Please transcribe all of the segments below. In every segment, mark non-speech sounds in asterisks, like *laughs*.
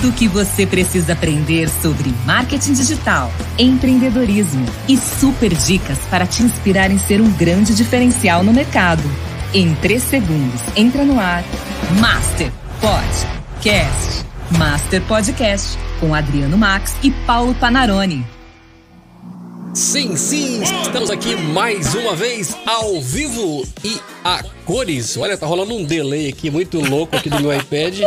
tudo o que você precisa aprender sobre marketing digital, empreendedorismo e super dicas para te inspirar em ser um grande diferencial no mercado. Em 3 segundos, entra no ar. Master Podcast. Master Podcast com Adriano Max e Paulo Panarone. Sim, sim, estamos aqui mais uma vez ao vivo e a cores. Olha, tá rolando um delay aqui muito louco aqui do meu iPad.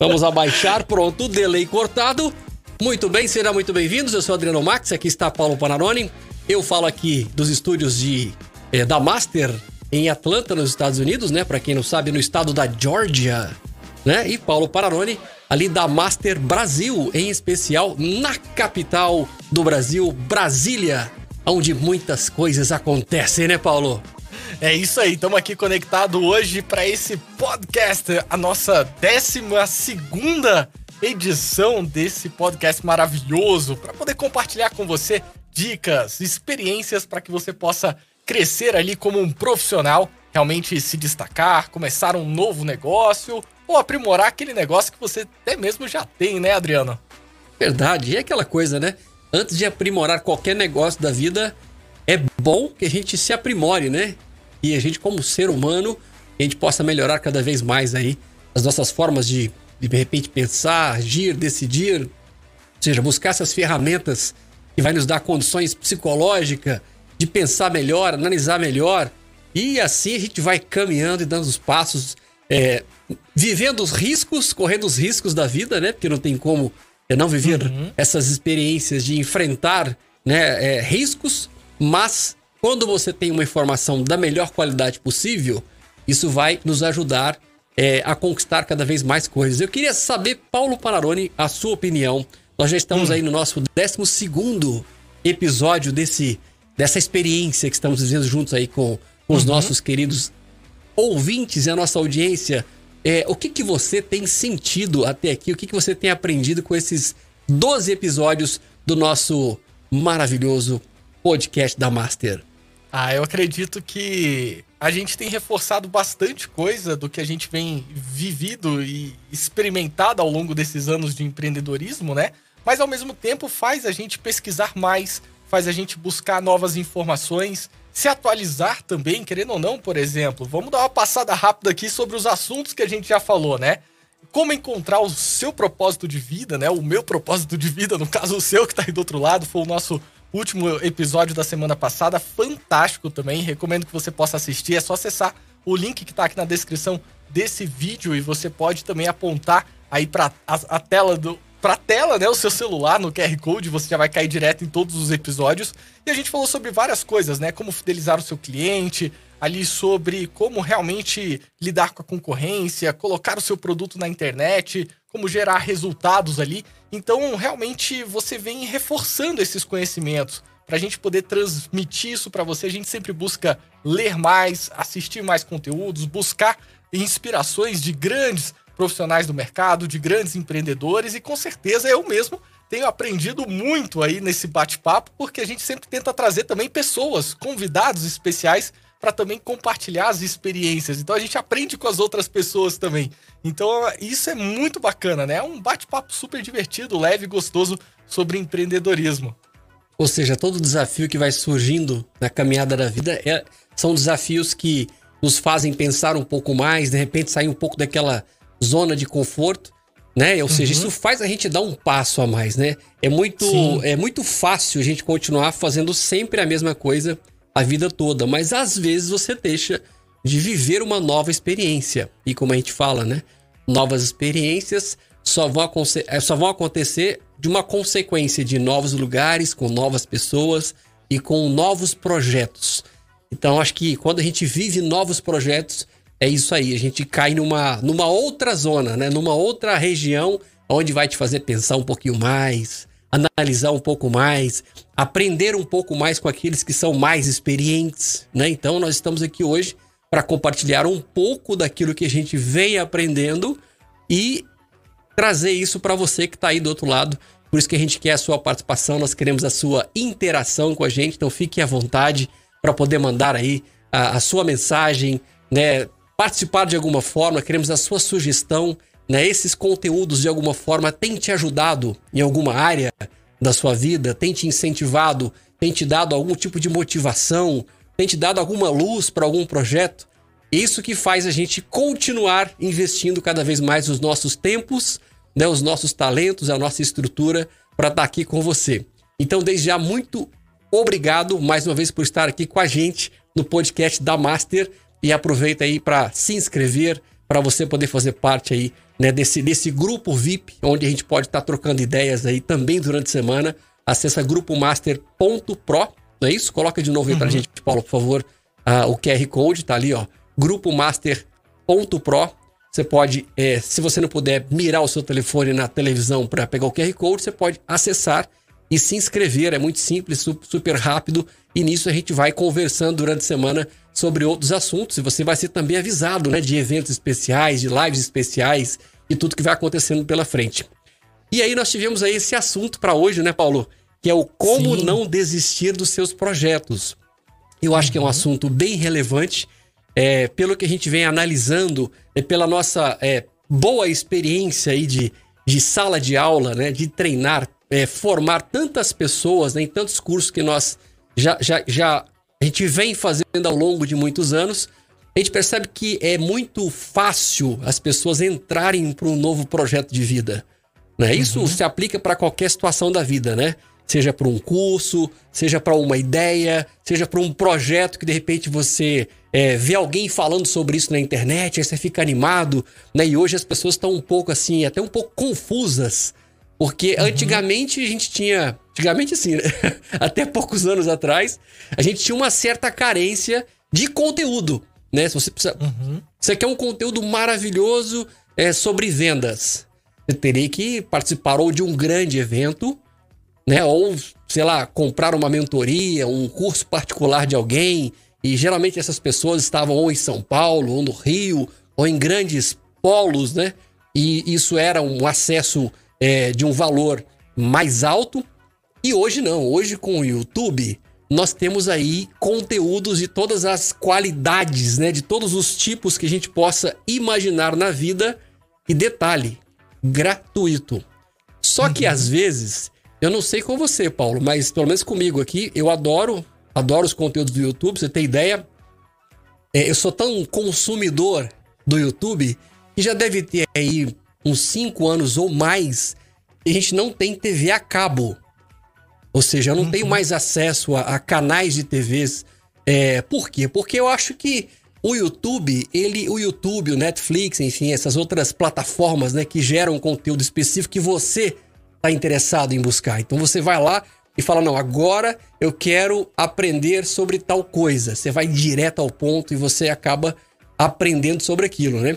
Vamos abaixar, pronto, delay cortado. Muito bem, serão muito bem-vindos. Eu sou Adriano Max, aqui está Paulo Panarone. Eu falo aqui dos estúdios de eh, da Master em Atlanta, nos Estados Unidos, né? Para quem não sabe, no estado da Georgia, né? E Paulo Panarone ali da Master Brasil, em especial na capital do Brasil, Brasília, onde muitas coisas acontecem, né, Paulo? É isso aí, estamos aqui conectado hoje para esse podcast, a nossa 12 segunda edição desse podcast maravilhoso, para poder compartilhar com você dicas, experiências para que você possa crescer ali como um profissional, realmente se destacar, começar um novo negócio ou aprimorar aquele negócio que você até mesmo já tem, né, Adriano? Verdade, e é aquela coisa, né? Antes de aprimorar qualquer negócio da vida, é bom que a gente se aprimore, né? E a gente, como ser humano, a gente possa melhorar cada vez mais aí as nossas formas de, de repente, pensar, agir, decidir. Ou seja, buscar essas ferramentas que vai nos dar condições psicológicas de pensar melhor, analisar melhor. E assim a gente vai caminhando e dando os passos é, vivendo os riscos, correndo os riscos da vida, né? Porque não tem como é, não viver uhum. essas experiências de enfrentar né, é, riscos, mas quando você tem uma informação da melhor qualidade possível, isso vai nos ajudar é, a conquistar cada vez mais coisas. Eu queria saber, Paulo Panarone, a sua opinião. Nós já estamos hum. aí no nosso 12 episódio desse, dessa experiência que estamos vivendo juntos aí com, com os uhum. nossos queridos ouvintes e a nossa audiência, é, o que, que você tem sentido até aqui? O que, que você tem aprendido com esses 12 episódios do nosso maravilhoso podcast da Master? Ah, eu acredito que a gente tem reforçado bastante coisa do que a gente vem vivido e experimentado ao longo desses anos de empreendedorismo, né? Mas ao mesmo tempo faz a gente pesquisar mais, faz a gente buscar novas informações, se atualizar também, querendo ou não, por exemplo. Vamos dar uma passada rápida aqui sobre os assuntos que a gente já falou, né? Como encontrar o seu propósito de vida, né? O meu propósito de vida, no caso o seu que tá aí do outro lado, foi o nosso último episódio da semana passada, fantástico também. Recomendo que você possa assistir. É só acessar o link que tá aqui na descrição desse vídeo e você pode também apontar aí para a, a, tela do, pra tela, né, o seu celular no QR Code, você já vai cair direto em todos os episódios. E a gente falou sobre várias coisas, né, como fidelizar o seu cliente, ali sobre como realmente lidar com a concorrência, colocar o seu produto na internet, como gerar resultados ali. Então, realmente você vem reforçando esses conhecimentos. Para a gente poder transmitir isso para você, a gente sempre busca ler mais, assistir mais conteúdos, buscar inspirações de grandes profissionais do mercado, de grandes empreendedores e com certeza eu mesmo tenho aprendido muito aí nesse bate-papo, porque a gente sempre tenta trazer também pessoas, convidados especiais para também compartilhar as experiências. Então a gente aprende com as outras pessoas também. Então isso é muito bacana, né? É um bate-papo super divertido, leve e gostoso sobre empreendedorismo. Ou seja, todo desafio que vai surgindo na caminhada da vida é, são desafios que nos fazem pensar um pouco mais, de repente sair um pouco daquela zona de conforto, né? Ou uhum. seja, isso faz a gente dar um passo a mais, né? É muito, é muito fácil a gente continuar fazendo sempre a mesma coisa a vida toda, mas às vezes você deixa de viver uma nova experiência. E como a gente fala, né? Novas experiências só vão, é, só vão acontecer de uma consequência de novos lugares, com novas pessoas e com novos projetos. Então, acho que quando a gente vive novos projetos, é isso aí, a gente cai numa, numa outra zona, né? Numa outra região onde vai te fazer pensar um pouquinho mais, analisar um pouco mais, aprender um pouco mais com aqueles que são mais experientes, né? Então nós estamos aqui hoje para compartilhar um pouco daquilo que a gente vem aprendendo e trazer isso para você que está aí do outro lado. Por isso que a gente quer a sua participação, nós queremos a sua interação com a gente, então fique à vontade para poder mandar aí a, a sua mensagem, né? Participar de alguma forma, queremos a sua sugestão, né, esses conteúdos de alguma forma têm te ajudado em alguma área da sua vida, tem te incentivado, tem te dado algum tipo de motivação, tem te dado alguma luz para algum projeto? Isso que faz a gente continuar investindo cada vez mais os nossos tempos, né, os nossos talentos, a nossa estrutura para estar tá aqui com você. Então, desde já, muito obrigado mais uma vez por estar aqui com a gente no podcast da Master e aproveita aí para se inscrever, para você poder fazer parte aí né, desse, desse grupo VIP, onde a gente pode estar tá trocando ideias aí também durante a semana. Acesse grupomaster.pro, não é isso? Coloca de novo aí uhum. pra gente, Paulo, por favor, uh, o QR Code, tá ali, ó, grupomaster.pro. Você pode, é, se você não puder mirar o seu telefone na televisão para pegar o QR Code, você pode acessar e se inscrever. É muito simples, super rápido. E nisso a gente vai conversando durante a semana sobre outros assuntos. E você vai ser também avisado né, de eventos especiais, de lives especiais e tudo que vai acontecendo pela frente. E aí nós tivemos aí esse assunto para hoje, né, Paulo? Que é o como Sim. não desistir dos seus projetos. Eu acho uhum. que é um uhum. assunto bem relevante, é, pelo que a gente vem analisando, é, pela nossa é, boa experiência aí de, de sala de aula, né, de treinar, é, formar tantas pessoas né, em tantos cursos que nós já, já, já a gente vem fazendo ao longo de muitos anos, a gente percebe que é muito fácil as pessoas entrarem para um novo projeto de vida. Né? Isso uhum. se aplica para qualquer situação da vida, né? Seja para um curso, seja para uma ideia, seja para um projeto que de repente você é, vê alguém falando sobre isso na internet, aí você fica animado, né? E hoje as pessoas estão um pouco assim, até um pouco confusas, porque uhum. antigamente a gente tinha Antigamente, assim, né? *laughs* até poucos anos atrás, a gente tinha uma certa carência de conteúdo, né? Se você precisa. Uhum. Você quer um conteúdo maravilhoso é, sobre vendas. Você teria que participar ou de um grande evento, né? Ou, sei lá, comprar uma mentoria, um curso particular de alguém. E geralmente essas pessoas estavam ou em São Paulo, ou no Rio, ou em grandes polos, né? E isso era um acesso é, de um valor mais alto e hoje não, hoje com o YouTube, nós temos aí conteúdos de todas as qualidades, né, de todos os tipos que a gente possa imaginar na vida e detalhe, gratuito. Só uhum. que às vezes, eu não sei com você, Paulo, mas pelo menos comigo aqui, eu adoro, adoro os conteúdos do YouTube, você tem ideia? É, eu sou tão consumidor do YouTube que já deve ter aí uns 5 anos ou mais a gente não tem TV a cabo. Ou seja, eu não uhum. tenho mais acesso a, a canais de TVs. É, por quê? Porque eu acho que o YouTube, ele, o YouTube, o Netflix, enfim, essas outras plataformas, né, que geram conteúdo específico que você está interessado em buscar. Então você vai lá e fala: "Não, agora eu quero aprender sobre tal coisa". Você vai direto ao ponto e você acaba aprendendo sobre aquilo, né?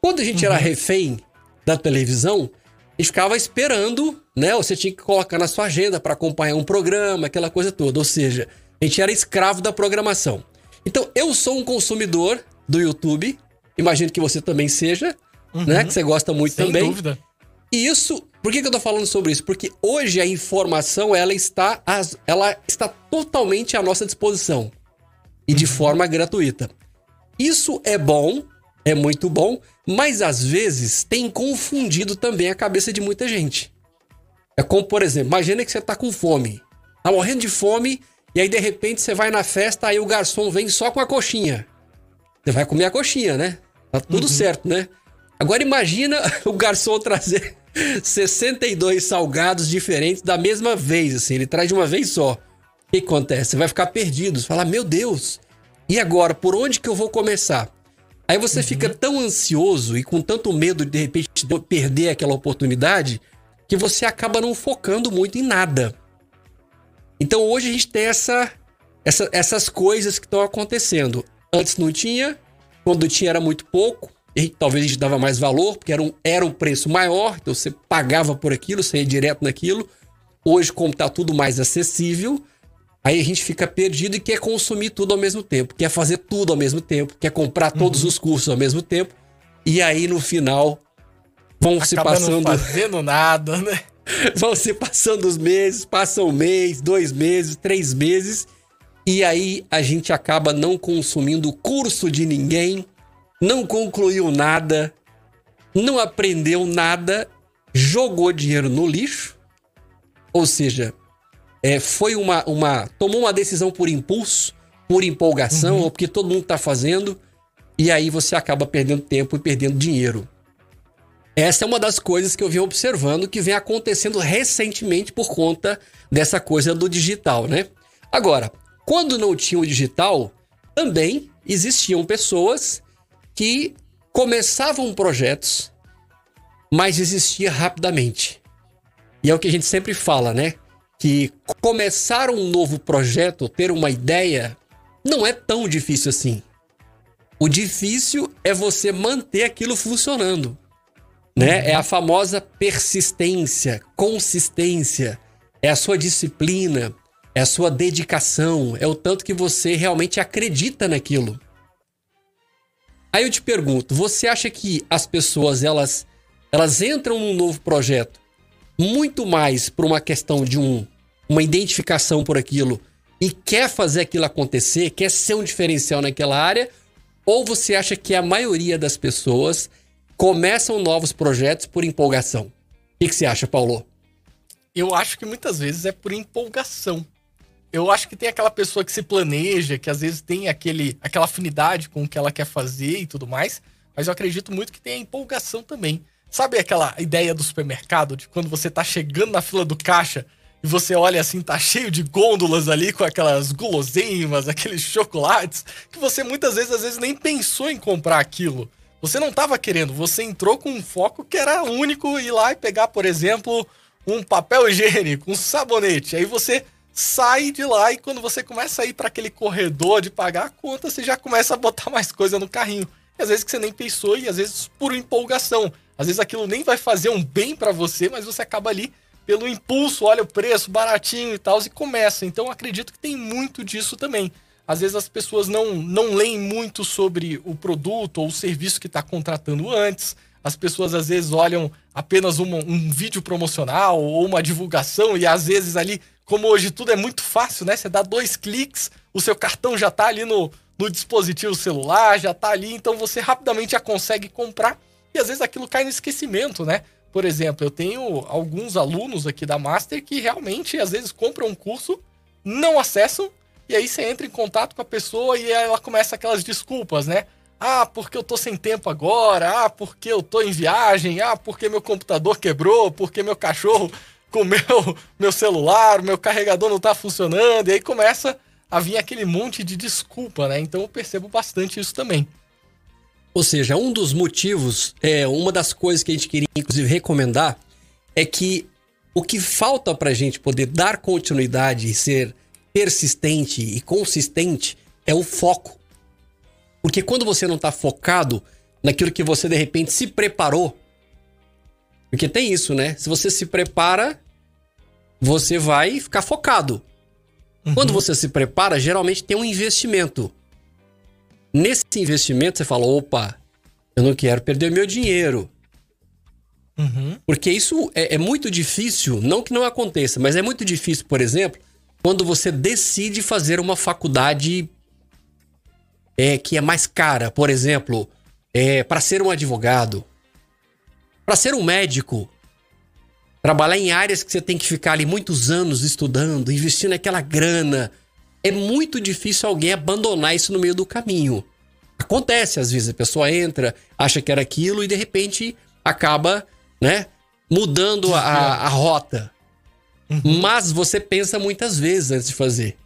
Quando a gente uhum. era refém da televisão, a gente ficava esperando né? Você tinha que colocar na sua agenda para acompanhar um programa, aquela coisa toda. Ou seja, a gente era escravo da programação. Então, eu sou um consumidor do YouTube, imagino que você também seja, uhum. né? Que você gosta muito Sem também. Sem dúvida. E isso, por que, que eu tô falando sobre isso? Porque hoje a informação, ela está, ela está totalmente à nossa disposição. E de uhum. forma gratuita. Isso é bom, é muito bom, mas às vezes tem confundido também a cabeça de muita gente. É como, por exemplo, imagina que você tá com fome. Tá morrendo de fome, e aí de repente você vai na festa, aí o garçom vem só com a coxinha. Você vai comer a coxinha, né? Tá tudo uhum. certo, né? Agora imagina *laughs* o garçom trazer *laughs* 62 salgados diferentes da mesma vez, assim, ele traz de uma vez só. O que acontece? Você vai ficar perdido, você fala, meu Deus, e agora, por onde que eu vou começar? Aí você uhum. fica tão ansioso e com tanto medo de de repente perder aquela oportunidade que você acaba não focando muito em nada. Então hoje a gente tem essa, essa essas coisas que estão acontecendo. Antes não tinha, quando tinha era muito pouco, e talvez a gente dava mais valor, porque era um, era um preço maior, então você pagava por aquilo, você ia direto naquilo. Hoje, como está tudo mais acessível, aí a gente fica perdido e quer consumir tudo ao mesmo tempo, quer fazer tudo ao mesmo tempo, quer comprar todos uhum. os cursos ao mesmo tempo. E aí, no final, vão se passando. Não fazendo nada, né? *laughs* vão se passando os meses, passam um mês, dois meses, três meses, e aí a gente acaba não consumindo curso de ninguém, não concluiu nada, não aprendeu nada, jogou dinheiro no lixo, ou seja, é, foi uma, uma. tomou uma decisão por impulso, por empolgação, uhum. ou porque todo mundo está fazendo, e aí você acaba perdendo tempo e perdendo dinheiro. Essa é uma das coisas que eu venho observando que vem acontecendo recentemente por conta dessa coisa do digital, né? Agora, quando não tinha o digital, também existiam pessoas que começavam projetos, mas desistia rapidamente. E é o que a gente sempre fala, né? Que começar um novo projeto, ter uma ideia, não é tão difícil assim. O difícil é você manter aquilo funcionando. Né? Uhum. É a famosa persistência, consistência, é a sua disciplina, é a sua dedicação, é o tanto que você realmente acredita naquilo. Aí eu te pergunto, você acha que as pessoas elas elas entram num novo projeto muito mais por uma questão de um, uma identificação por aquilo e quer fazer aquilo acontecer, quer ser um diferencial naquela área, ou você acha que a maioria das pessoas começam novos projetos por empolgação. O que, que você acha, Paulo? Eu acho que muitas vezes é por empolgação. Eu acho que tem aquela pessoa que se planeja, que às vezes tem aquele, aquela afinidade com o que ela quer fazer e tudo mais, mas eu acredito muito que tem a empolgação também. Sabe aquela ideia do supermercado, de quando você tá chegando na fila do caixa e você olha assim, tá cheio de gôndolas ali com aquelas guloseimas, aqueles chocolates, que você muitas vezes, às vezes, nem pensou em comprar aquilo. Você não estava querendo, você entrou com um foco que era único ir lá e pegar, por exemplo, um papel higiênico, um sabonete. Aí você sai de lá e quando você começa a ir para aquele corredor de pagar a conta, você já começa a botar mais coisa no carrinho. E às vezes que você nem pensou e às vezes por empolgação. Às vezes aquilo nem vai fazer um bem para você, mas você acaba ali pelo impulso, olha o preço baratinho e tal e começa. Então acredito que tem muito disso também. Às vezes as pessoas não, não leem muito sobre o produto ou o serviço que está contratando antes. As pessoas às vezes olham apenas uma, um vídeo promocional ou uma divulgação e às vezes ali, como hoje tudo é muito fácil, né? Você dá dois cliques, o seu cartão já está ali no, no dispositivo celular, já está ali, então você rapidamente já consegue comprar e às vezes aquilo cai no esquecimento, né? Por exemplo, eu tenho alguns alunos aqui da Master que realmente às vezes compram um curso, não acessam e aí você entra em contato com a pessoa e ela começa aquelas desculpas, né? Ah, porque eu tô sem tempo agora. Ah, porque eu tô em viagem. Ah, porque meu computador quebrou. Porque meu cachorro *laughs* comeu meu celular, meu carregador não tá funcionando. E aí começa a vir aquele monte de desculpa, né? Então eu percebo bastante isso também. Ou seja, um dos motivos, é uma das coisas que a gente queria inclusive recomendar é que o que falta para a gente poder dar continuidade e ser persistente e consistente é o foco. Porque quando você não está focado naquilo que você de repente se preparou, porque tem isso, né? Se você se prepara, você vai ficar focado. Uhum. Quando você se prepara, geralmente tem um investimento. Nesse investimento, você fala: opa, eu não quero perder meu dinheiro. Uhum. Porque isso é, é, muito difícil, não que não aconteça, mas é muito difícil, por exemplo, quando você decide fazer uma faculdade é, que é mais cara, por exemplo, é, para ser um advogado, para ser um médico, trabalhar em áreas que você tem que ficar ali muitos anos estudando, investindo aquela grana, é muito difícil alguém abandonar isso no meio do caminho. Acontece às vezes, a pessoa entra, acha que era aquilo e de repente acaba, né, mudando a, a rota. Uhum. Mas você pensa muitas vezes antes de fazer.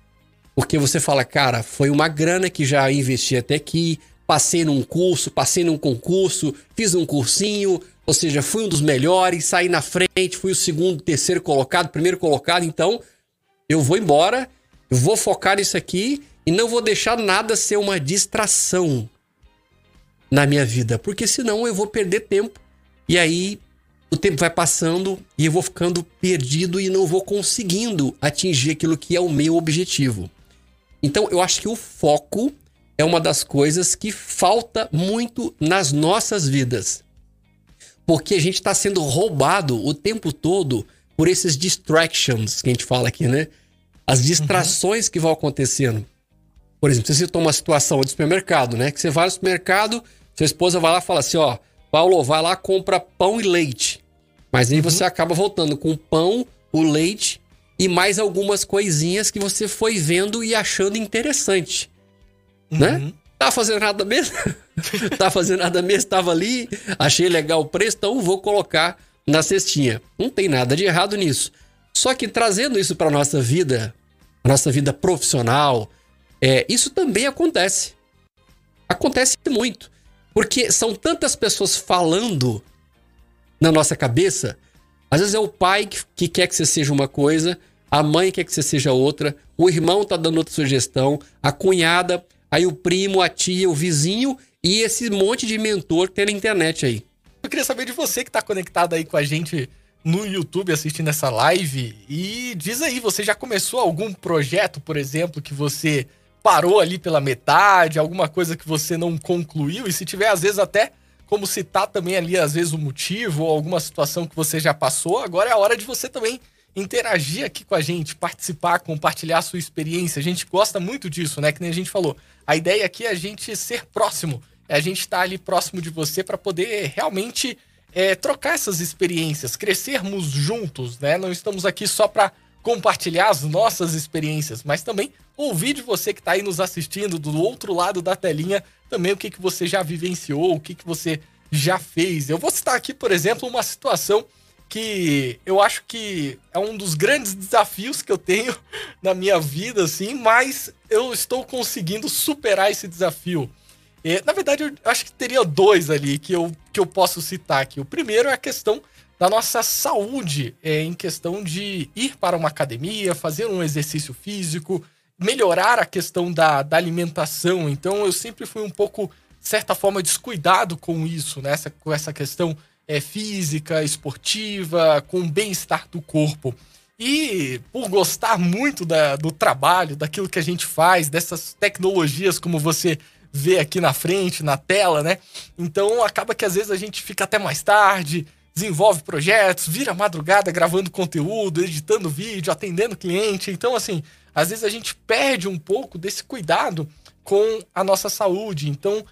Porque você fala, cara, foi uma grana que já investi até aqui, passei num curso, passei num concurso, fiz um cursinho, ou seja, fui um dos melhores, saí na frente, fui o segundo, terceiro colocado, primeiro colocado, então eu vou embora, eu vou focar nisso aqui e não vou deixar nada ser uma distração na minha vida, porque senão eu vou perder tempo e aí o tempo vai passando e eu vou ficando perdido e não vou conseguindo atingir aquilo que é o meu objetivo. Então, eu acho que o foco é uma das coisas que falta muito nas nossas vidas. Porque a gente está sendo roubado o tempo todo por esses distractions que a gente fala aqui, né? As distrações uhum. que vão acontecendo. Por exemplo, você citou uma situação de supermercado, né? Que você vai no supermercado, sua esposa vai lá e fala assim: ó, Paulo, vai lá, compra pão e leite. Mas aí uhum. você acaba voltando com o pão, o leite e mais algumas coisinhas que você foi vendo e achando interessante. Né? Uhum. Né? Tá fazendo nada mesmo? *laughs* tá fazendo nada mesmo? Tava ali, achei legal o preço, então vou colocar na cestinha. Não tem nada de errado nisso. Só que trazendo isso para nossa vida, nossa vida profissional, é, isso também acontece. Acontece muito. Porque são tantas pessoas falando na nossa cabeça. Às vezes é o pai que, que quer que você seja uma coisa, a mãe quer que você seja outra, o irmão tá dando outra sugestão, a cunhada, aí o primo, a tia, o vizinho e esse monte de mentor que tem na internet aí. Eu queria saber de você que tá conectado aí com a gente no YouTube assistindo essa live e diz aí, você já começou algum projeto, por exemplo, que você parou ali pela metade, alguma coisa que você não concluiu, e se tiver, às vezes, até como citar também ali, às vezes, o motivo ou alguma situação que você já passou, agora é a hora de você também interagir aqui com a gente, participar, compartilhar a sua experiência. A gente gosta muito disso, né? Que nem a gente falou. A ideia aqui é a gente ser próximo, é a gente estar ali próximo de você para poder realmente é, trocar essas experiências, crescermos juntos, né? Não estamos aqui só para compartilhar as nossas experiências, mas também ouvir de você que está aí nos assistindo do outro lado da telinha também o que, que você já vivenciou, o que, que você já fez. Eu vou citar aqui, por exemplo, uma situação que eu acho que é um dos grandes desafios que eu tenho *laughs* na minha vida, assim, mas eu estou conseguindo superar esse desafio. E, na verdade, eu acho que teria dois ali que eu, que eu posso citar aqui. O primeiro é a questão da nossa saúde, é, em questão de ir para uma academia, fazer um exercício físico, melhorar a questão da, da alimentação. Então, eu sempre fui um pouco, de certa forma, descuidado com isso, né? Essa, com essa questão é, física, esportiva, com o bem-estar do corpo. E por gostar muito da, do trabalho, daquilo que a gente faz, dessas tecnologias como você vê aqui na frente, na tela, né? Então acaba que às vezes a gente fica até mais tarde, desenvolve projetos, vira madrugada gravando conteúdo, editando vídeo, atendendo cliente. Então, assim, às vezes a gente perde um pouco desse cuidado com a nossa saúde. Então,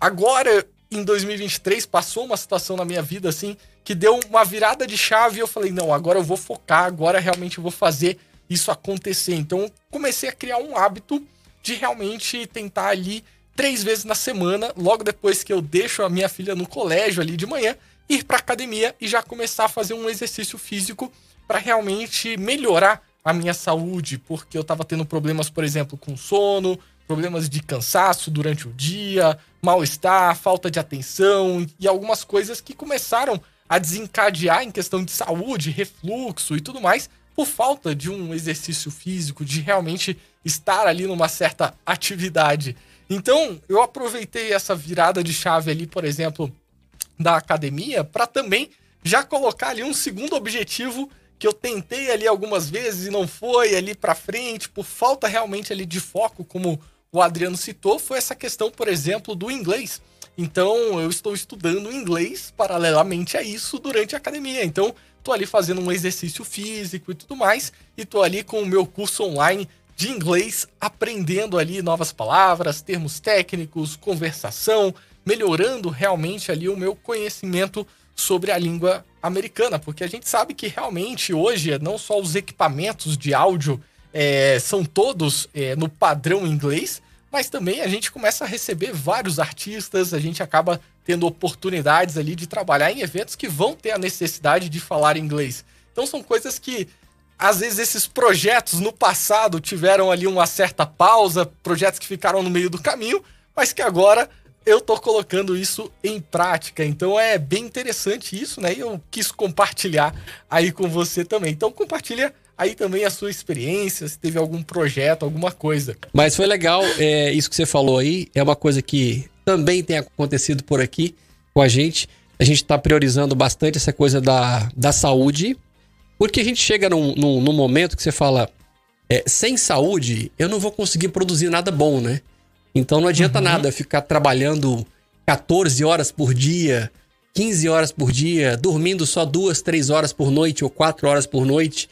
agora em 2023 passou uma situação na minha vida assim que deu uma virada de chave e eu falei: "Não, agora eu vou focar, agora realmente eu vou fazer isso acontecer". Então, comecei a criar um hábito de realmente tentar ali três vezes na semana, logo depois que eu deixo a minha filha no colégio ali de manhã, ir para academia e já começar a fazer um exercício físico para realmente melhorar a minha saúde, porque eu estava tendo problemas, por exemplo, com sono, problemas de cansaço durante o dia, mal-estar, falta de atenção e algumas coisas que começaram a desencadear em questão de saúde, refluxo e tudo mais, por falta de um exercício físico, de realmente estar ali numa certa atividade. Então, eu aproveitei essa virada de chave ali, por exemplo, da academia, para também já colocar ali um segundo objetivo que eu tentei ali algumas vezes e não foi ali para frente, por falta realmente ali de foco, como o Adriano citou, foi essa questão, por exemplo, do inglês. Então, eu estou estudando inglês paralelamente a isso durante a academia. Então, estou ali fazendo um exercício físico e tudo mais, e estou ali com o meu curso online de inglês, aprendendo ali novas palavras, termos técnicos, conversação, melhorando realmente ali o meu conhecimento sobre a língua americana, porque a gente sabe que realmente hoje não só os equipamentos de áudio é, são todos é, no padrão inglês, mas também a gente começa a receber vários artistas, a gente acaba tendo oportunidades ali de trabalhar em eventos que vão ter a necessidade de falar inglês. Então são coisas que às vezes esses projetos no passado tiveram ali uma certa pausa, projetos que ficaram no meio do caminho, mas que agora eu tô colocando isso em prática. Então é bem interessante isso, né? E eu quis compartilhar aí com você também. Então compartilha aí também a sua experiência, se teve algum projeto, alguma coisa. Mas foi legal, é, isso que você falou aí, é uma coisa que também tem acontecido por aqui com a gente. A gente está priorizando bastante essa coisa da, da saúde, porque a gente chega num, num, num momento que você fala, é, sem saúde, eu não vou conseguir produzir nada bom, né? Então não adianta uhum. nada ficar trabalhando 14 horas por dia, 15 horas por dia, dormindo só duas, três horas por noite ou quatro horas por noite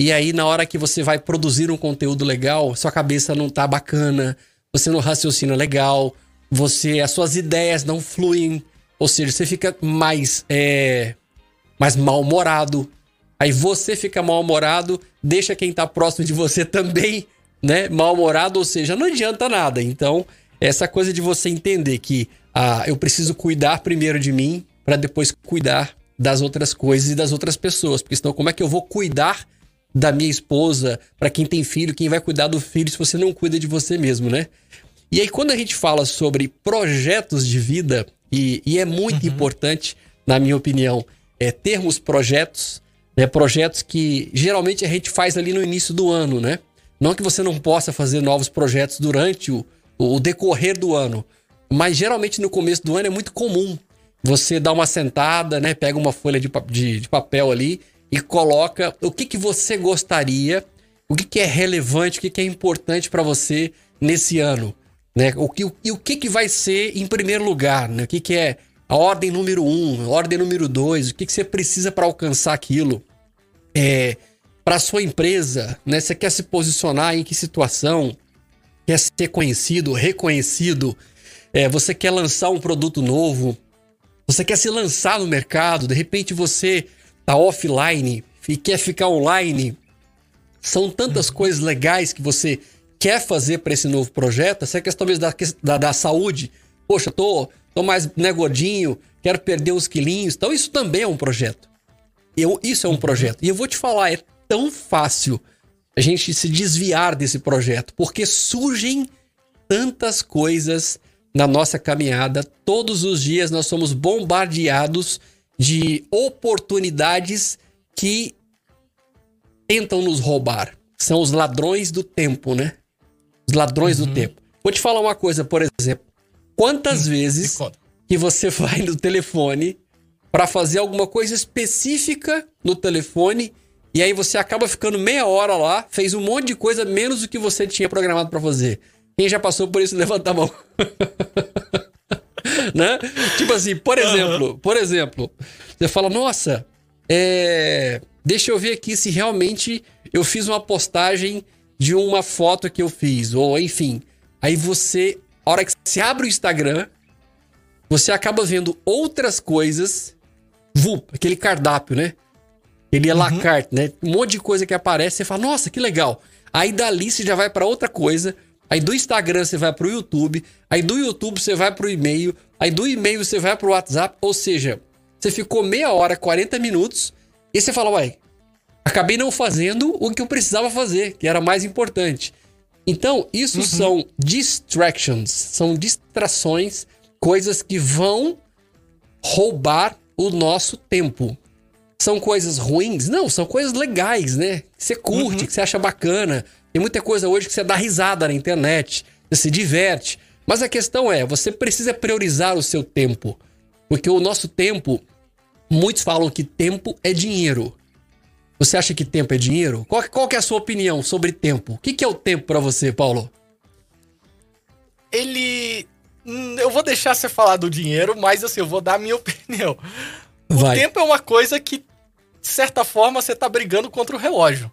e aí, na hora que você vai produzir um conteúdo legal, sua cabeça não tá bacana, você não raciocina legal, você, as suas ideias não fluem Ou seja, você fica mais, é, mais mal-humorado. Aí você fica mal-humorado, deixa quem tá próximo de você também, né, mal-humorado, ou seja, não adianta nada. Então, essa coisa de você entender que ah, eu preciso cuidar primeiro de mim para depois cuidar das outras coisas e das outras pessoas. Porque senão, como é que eu vou cuidar da minha esposa, para quem tem filho, quem vai cuidar do filho se você não cuida de você mesmo, né? E aí, quando a gente fala sobre projetos de vida, e, e é muito uhum. importante, na minha opinião, é, termos projetos, né, projetos que geralmente a gente faz ali no início do ano, né? Não que você não possa fazer novos projetos durante o, o decorrer do ano, mas geralmente no começo do ano é muito comum você dar uma sentada, né? Pega uma folha de, de, de papel ali e coloca o que, que você gostaria, o que, que é relevante, o que, que é importante para você nesse ano. Né? O que, e o que, que vai ser em primeiro lugar, né? O que, que é a ordem número um, a ordem número dois, o que, que você precisa para alcançar aquilo. É, para sua empresa, né? Você quer se posicionar em que situação? Quer ser conhecido, reconhecido? É, você quer lançar um produto novo? Você quer se lançar no mercado? De repente você tá offline e quer ficar online. São tantas uhum. coisas legais que você quer fazer para esse novo projeto. Essa é questão talvez da, da, da, saúde. Poxa, tô, tô mais né, gordinho, quero perder uns quilinhos. Então, isso também é um projeto. Eu, isso é um uhum. projeto. E eu vou te falar, é tão fácil a gente se desviar desse projeto, porque surgem tantas coisas na nossa caminhada. Todos os dias nós somos bombardeados de oportunidades que tentam nos roubar. São os ladrões do tempo, né? Os ladrões uhum. do tempo. Vou te falar uma coisa, por exemplo. Quantas hum, vezes que você *laughs* vai no telefone para fazer alguma coisa específica no telefone e aí você acaba ficando meia hora lá, fez um monte de coisa menos do que você tinha programado para fazer. Quem já passou por isso, *laughs* levanta a mão. *laughs* né? Tipo assim, por exemplo, uhum. por exemplo, você fala, nossa, é... deixa eu ver aqui se realmente eu fiz uma postagem de uma foto que eu fiz, ou enfim. Aí você, a hora que você abre o Instagram, você acaba vendo outras coisas, vup, aquele cardápio, né? Ele é uhum. la carte, né? Um monte de coisa que aparece, você fala, nossa, que legal. Aí dali você já vai para outra coisa, Aí do Instagram você vai para o YouTube, aí do YouTube você vai para o e-mail, aí do e-mail você vai para o WhatsApp, ou seja, você ficou meia hora, 40 minutos, e você fala, uai, acabei não fazendo o que eu precisava fazer, que era mais importante. Então, isso uhum. são distractions, são distrações, coisas que vão roubar o nosso tempo. São coisas ruins? Não, são coisas legais, né? Que você curte, uhum. que você acha bacana. Tem muita coisa hoje que você dá risada na internet, você se diverte. Mas a questão é, você precisa priorizar o seu tempo. Porque o nosso tempo, muitos falam que tempo é dinheiro. Você acha que tempo é dinheiro? Qual, qual que é a sua opinião sobre tempo? O que, que é o tempo para você, Paulo? Ele. Hum, eu vou deixar você falar do dinheiro, mas assim, eu vou dar a minha *laughs* opinião. Vai. O tempo é uma coisa que, de certa forma, você tá brigando contra o relógio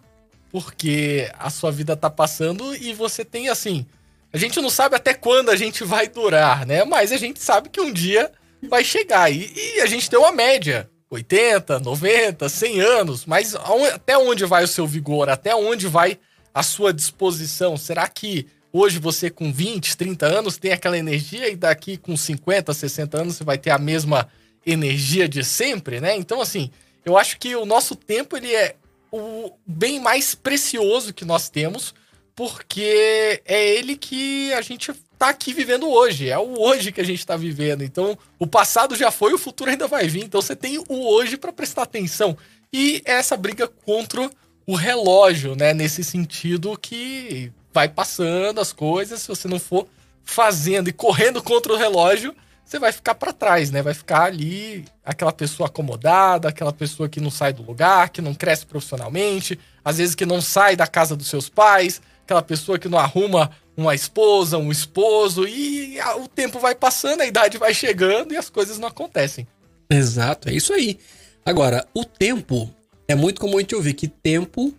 porque a sua vida tá passando e você tem assim. A gente não sabe até quando a gente vai durar, né? Mas a gente sabe que um dia vai chegar. E, e a gente tem uma média: 80, 90, 100 anos. Mas até onde vai o seu vigor? Até onde vai a sua disposição? Será que hoje você, com 20, 30 anos, tem aquela energia e daqui com 50, 60 anos você vai ter a mesma energia de sempre, né? Então, assim, eu acho que o nosso tempo ele é o bem mais precioso que nós temos, porque é ele que a gente tá aqui vivendo hoje, é o hoje que a gente tá vivendo. Então, o passado já foi, o futuro ainda vai vir. Então, você tem o hoje para prestar atenção. E essa briga contra o relógio, né, nesse sentido que vai passando as coisas, se você não for fazendo e correndo contra o relógio, você vai ficar para trás, né? Vai ficar ali aquela pessoa acomodada, aquela pessoa que não sai do lugar, que não cresce profissionalmente, às vezes que não sai da casa dos seus pais, aquela pessoa que não arruma uma esposa, um esposo, e o tempo vai passando, a idade vai chegando e as coisas não acontecem. Exato, é isso aí. Agora, o tempo é muito comum a gente ouvir que tempo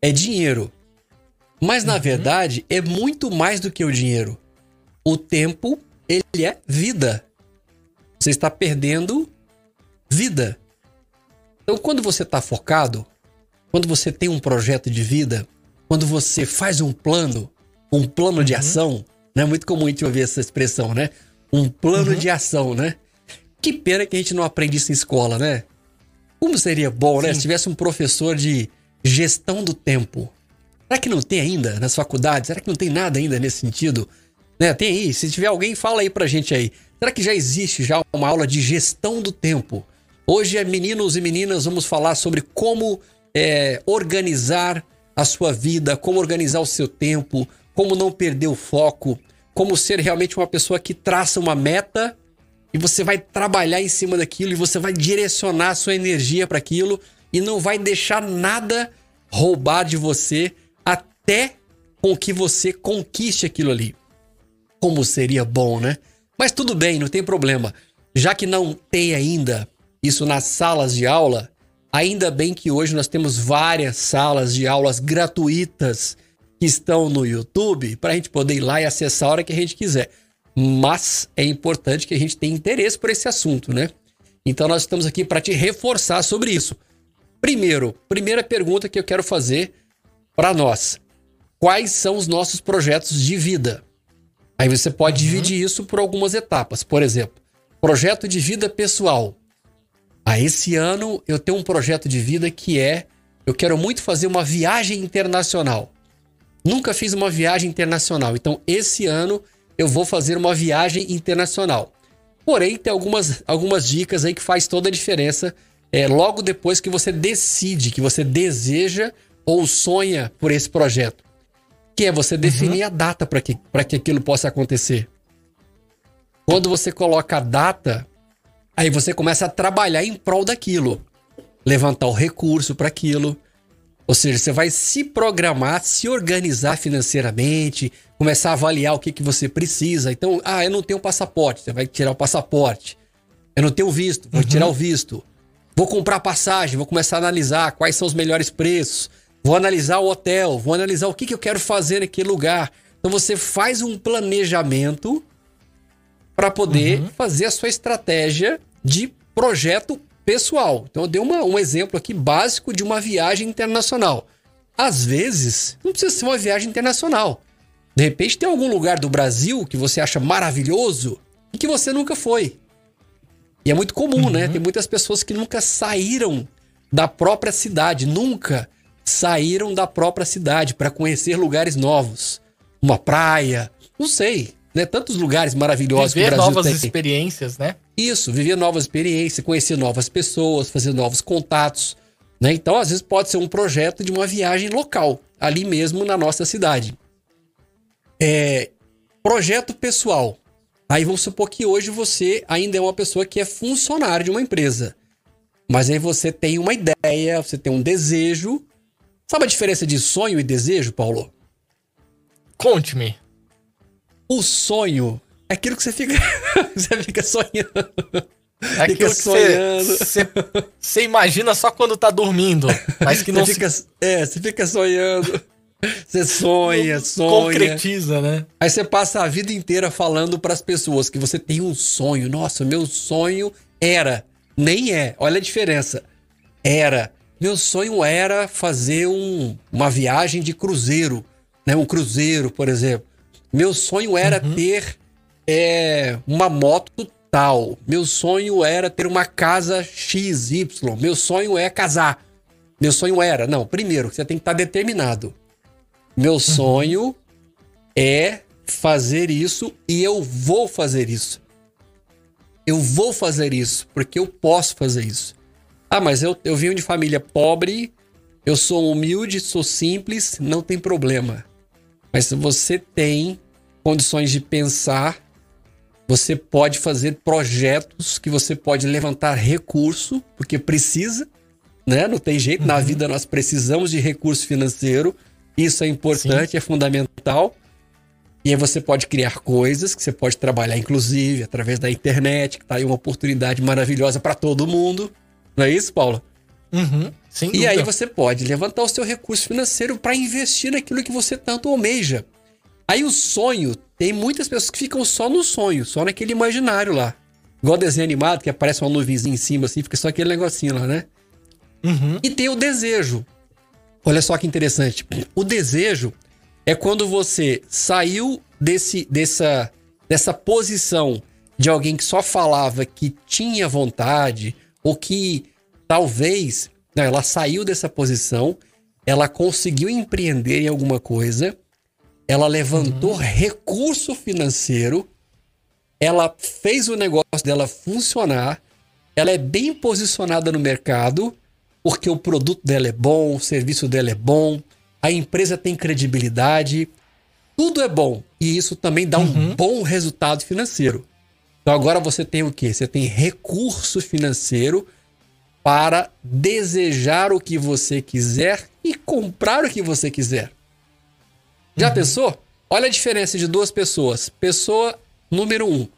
é dinheiro. Mas na uhum. verdade é muito mais do que o dinheiro. O tempo, ele é vida. você está perdendo vida. Então, quando você está focado, quando você tem um projeto de vida, quando você faz um plano, um plano uhum. de ação, não é muito comum a gente ouvir essa expressão, né? Um plano uhum. de ação, né? Que pena que a gente não aprende isso em escola, né? Como seria bom, Sim. né? Se tivesse um professor de gestão do tempo. Será que não tem ainda nas faculdades? Será que não tem nada ainda nesse sentido? Né? Tem aí. Se tiver alguém, fala aí pra gente aí. Será que já existe já uma aula de gestão do tempo? Hoje é meninos e meninas, vamos falar sobre como é, organizar a sua vida, como organizar o seu tempo, como não perder o foco, como ser realmente uma pessoa que traça uma meta e você vai trabalhar em cima daquilo e você vai direcionar a sua energia para aquilo e não vai deixar nada roubar de você até com que você conquiste aquilo ali. Como seria bom, né? Mas tudo bem, não tem problema. Já que não tem ainda isso nas salas de aula, ainda bem que hoje nós temos várias salas de aulas gratuitas que estão no YouTube para a gente poder ir lá e acessar a hora que a gente quiser. Mas é importante que a gente tenha interesse por esse assunto, né? Então nós estamos aqui para te reforçar sobre isso. Primeiro, primeira pergunta que eu quero fazer para nós: quais são os nossos projetos de vida? Aí você pode uhum. dividir isso por algumas etapas. Por exemplo, projeto de vida pessoal. Ah, esse ano eu tenho um projeto de vida que é eu quero muito fazer uma viagem internacional. Nunca fiz uma viagem internacional, então esse ano eu vou fazer uma viagem internacional. Porém, tem algumas, algumas dicas aí que faz toda a diferença é, logo depois que você decide, que você deseja ou sonha por esse projeto. Que é você definir uhum. a data para que, que aquilo possa acontecer. Quando você coloca a data, aí você começa a trabalhar em prol daquilo. Levantar o recurso para aquilo, ou seja, você vai se programar, se organizar financeiramente, começar a avaliar o que, que você precisa. Então, ah, eu não tenho passaporte, você vai tirar o passaporte. Eu não tenho visto, vou uhum. tirar o visto. Vou comprar passagem, vou começar a analisar quais são os melhores preços. Vou analisar o hotel, vou analisar o que, que eu quero fazer naquele lugar. Então você faz um planejamento para poder uhum. fazer a sua estratégia de projeto pessoal. Então eu dei uma, um exemplo aqui básico de uma viagem internacional. Às vezes, não precisa ser uma viagem internacional. De repente tem algum lugar do Brasil que você acha maravilhoso e que você nunca foi. E é muito comum, né? uhum. né? Tem muitas pessoas que nunca saíram da própria cidade, nunca saíram da própria cidade para conhecer lugares novos. Uma praia, não sei, né? Tantos lugares maravilhosos Viver que o Brasil novas tem. experiências, né? Isso, viver novas experiências, conhecer novas pessoas, fazer novos contatos. Né? Então, às vezes, pode ser um projeto de uma viagem local, ali mesmo na nossa cidade. É, projeto pessoal. Aí vamos supor que hoje você ainda é uma pessoa que é funcionário de uma empresa. Mas aí você tem uma ideia, você tem um desejo. Sabe a diferença de sonho e desejo, Paulo? Conte-me. O sonho é aquilo que você fica, *laughs* você fica sonhando. É fica sonhando. Você, imagina só quando tá dormindo, mas que não fica, se... É, você fica sonhando. Você sonha, sonha. Concretiza, né? Aí você passa a vida inteira falando para as pessoas que você tem um sonho. Nossa, meu sonho era. Nem é. Olha a diferença. Era. Meu sonho era fazer um, uma viagem de cruzeiro. Né? Um cruzeiro, por exemplo. Meu sonho era uhum. ter é, uma moto tal. Meu sonho era ter uma casa XY. Meu sonho é casar. Meu sonho era. Não, primeiro, você tem que estar determinado. Meu uhum. sonho é fazer isso e eu vou fazer isso. Eu vou fazer isso porque eu posso fazer isso. Ah, mas eu, eu vim de família pobre, eu sou humilde, sou simples, não tem problema. Mas se você tem condições de pensar, você pode fazer projetos que você pode levantar recurso, porque precisa, né? Não tem jeito, uhum. na vida nós precisamos de recurso financeiro. Isso é importante, Sim. é fundamental. E aí você pode criar coisas que você pode trabalhar, inclusive, através da internet, que tá aí uma oportunidade maravilhosa para todo mundo. Não é isso, Paulo? Uhum. Sim, e aí você pode levantar o seu recurso financeiro para investir naquilo que você tanto almeja. Aí o sonho, tem muitas pessoas que ficam só no sonho, só naquele imaginário lá. igual desenho animado, que aparece uma nuvizinha em cima assim, fica só aquele negocinho lá, né? Uhum. E tem o desejo. Olha só que interessante. O desejo é quando você saiu desse, dessa, dessa posição de alguém que só falava que tinha vontade ou que talvez não, ela saiu dessa posição, ela conseguiu empreender em alguma coisa, ela levantou uhum. recurso financeiro, ela fez o negócio dela funcionar, ela é bem posicionada no mercado porque o produto dela é bom, o serviço dela é bom, a empresa tem credibilidade, tudo é bom. E isso também dá uhum. um bom resultado financeiro. Então agora você tem o quê? Você tem recurso financeiro para desejar o que você quiser e comprar o que você quiser. Já uhum. pensou? Olha a diferença de duas pessoas. Pessoa número um,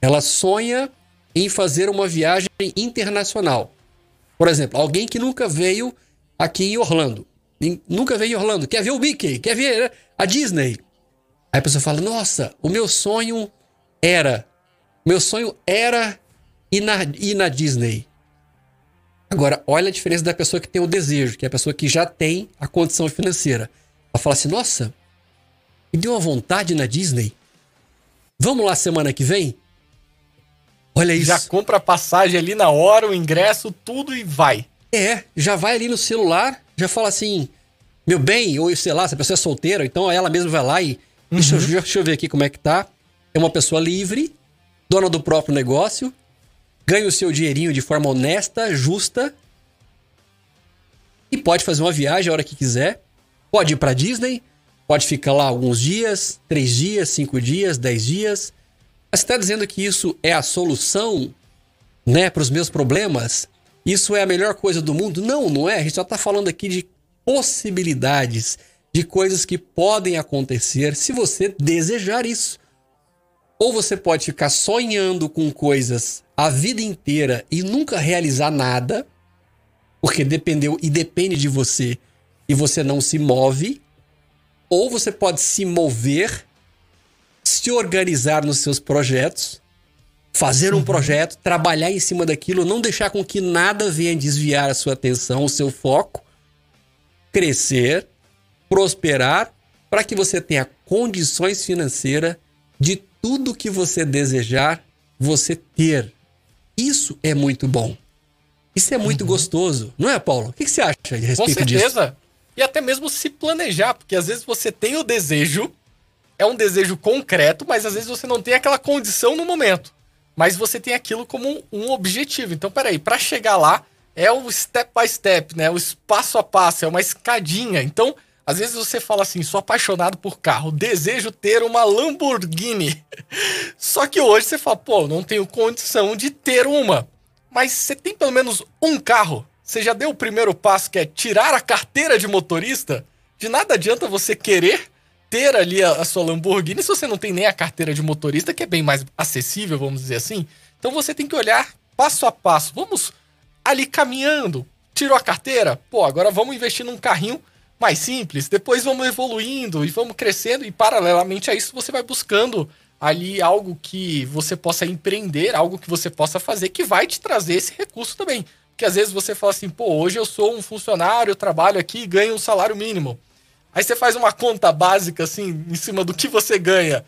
ela sonha em fazer uma viagem internacional. Por exemplo, alguém que nunca veio aqui em Orlando. Nunca veio em Orlando. Quer ver o Mickey? Quer ver né, a Disney? Aí a pessoa fala: Nossa, o meu sonho era. Meu sonho era ir na, ir na Disney. Agora, olha a diferença da pessoa que tem o desejo, que é a pessoa que já tem a condição financeira. Ela fala assim: Nossa, me deu uma vontade na Disney. Vamos lá semana que vem? Olha isso. Já compra a passagem ali na hora, o ingresso, tudo e vai. É, já vai ali no celular, já fala assim, meu bem, ou sei lá, se a pessoa é solteira, então ela mesma vai lá e. Uhum. Deixa, eu, deixa eu ver aqui como é que tá. É uma pessoa livre, dona do próprio negócio, ganha o seu dinheirinho de forma honesta, justa. E pode fazer uma viagem a hora que quiser. Pode ir para Disney, pode ficar lá alguns dias, três dias, cinco dias, dez dias. Mas está dizendo que isso é a solução, né, para os meus problemas? Isso é a melhor coisa do mundo? Não, não é. A gente só está falando aqui de possibilidades, de coisas que podem acontecer se você desejar isso. Ou você pode ficar sonhando com coisas a vida inteira e nunca realizar nada, porque dependeu e depende de você e você não se move, ou você pode se mover se organizar nos seus projetos, fazer um uhum. projeto, trabalhar em cima daquilo, não deixar com que nada venha desviar a sua atenção, o seu foco, crescer, prosperar, para que você tenha condições financeiras de tudo que você desejar você ter. Isso é muito bom. Isso é muito uhum. gostoso, não é, Paulo? O que, você acha a respeito disso? Com certeza. Disso? E até mesmo se planejar, porque às vezes você tem o desejo, é um desejo concreto, mas às vezes você não tem aquela condição no momento. Mas você tem aquilo como um, objetivo. Então, peraí, para chegar lá é o step by step, né? O passo a passo, é uma escadinha. Então, às vezes você fala assim, sou apaixonado por carro, desejo ter uma Lamborghini. *laughs* Só que hoje você fala, pô, não tenho condição de ter uma. Mas você tem pelo menos um carro. Você já deu o primeiro passo, que é tirar a carteira de motorista? De nada adianta você querer ter ali a, a, sua Lamborghini se você não tem nem a carteira de motorista, que é bem mais acessível, vamos dizer assim. Então você tem que olhar passo a passo. Vamos ali caminhando. Tirou a carteira? Pô, agora vamos investir num carrinho mais simples. Depois vamos evoluindo e vamos crescendo. E paralelamente a isso, você vai buscando ali algo que você possa empreender, algo que você possa fazer que vai te trazer esse recurso também. Porque às vezes você fala assim, pô, hoje eu sou um funcionário, eu trabalho aqui e ganho um salário mínimo. Aí você faz uma conta básica, assim, em cima do que você ganha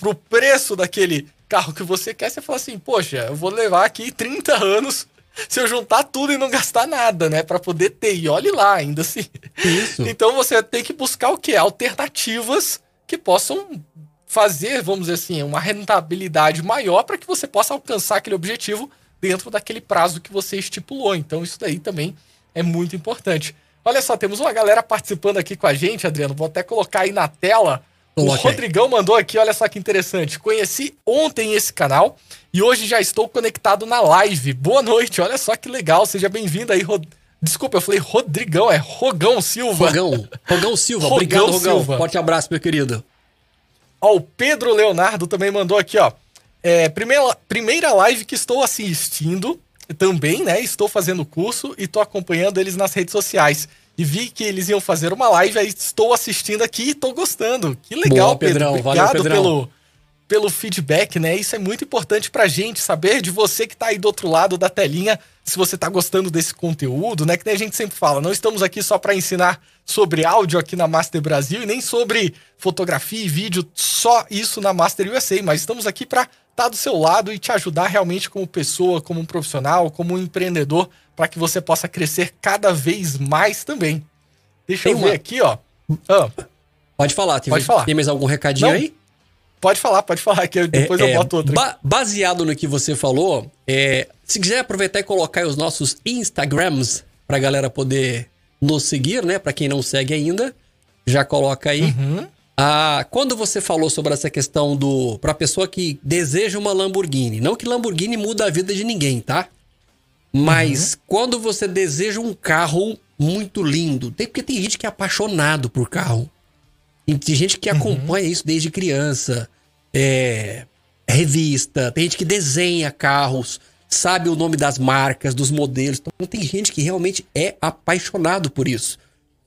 pro preço daquele carro que você quer, você fala assim, poxa, eu vou levar aqui 30 anos se eu juntar tudo e não gastar nada, né? para poder ter. E olhe lá, ainda assim. Isso. Então você tem que buscar o quê? Alternativas que possam fazer, vamos dizer assim, uma rentabilidade maior para que você possa alcançar aquele objetivo dentro daquele prazo que você estipulou. Então isso daí também é muito importante. Olha só, temos uma galera participando aqui com a gente, Adriano. Vou até colocar aí na tela. O Rodrigão mandou aqui, olha só que interessante. Conheci ontem esse canal e hoje já estou conectado na live. Boa noite, olha só que legal. Seja bem-vindo aí, Rod... Desculpa, eu falei Rodrigão, é Rogão Silva. Rogão, Rogão Silva. Rogão Obrigado, Rogão. Silva. Forte abraço, meu querido. Ó, o Pedro Leonardo também mandou aqui, ó. É, primeira, primeira live que estou assistindo também, né? Estou fazendo curso e estou acompanhando eles nas redes sociais. E vi que eles iam fazer uma live, aí estou assistindo aqui e estou gostando. Que legal, Boa, Pedrão. Pedro. Obrigado Valeu, Pedrão. pelo, pelo feedback, né? Isso é muito importante pra gente saber de você que tá aí do outro lado da telinha, se você tá gostando desse conteúdo, né? Que nem a gente sempre fala, não estamos aqui só para ensinar sobre áudio aqui na Master Brasil e nem sobre fotografia e vídeo, só isso na Master USA, mas estamos aqui para estar tá do seu lado e te ajudar realmente como pessoa, como um profissional, como um empreendedor, para que você possa crescer cada vez mais também. Deixa Tem eu ver uma... aqui, ó. Ah. Pode falar, tem, pode falar. Tem mais algum recadinho Não, aí? Pode falar, pode falar, que depois é, eu boto outro. Ba baseado no que você falou, é, se quiser aproveitar e colocar os nossos Instagrams pra galera poder nos seguir, né? Pra quem não segue ainda, já coloca aí. Uhum. Ah, quando você falou sobre essa questão do. pra pessoa que deseja uma Lamborghini, não que Lamborghini muda a vida de ninguém, tá? Mas uhum. quando você deseja um carro muito lindo, tem, porque tem gente que é apaixonado por carro. Tem gente que uhum. acompanha isso desde criança. É, revista, tem gente que desenha carros, sabe o nome das marcas, dos modelos. Então tem gente que realmente é apaixonado por isso.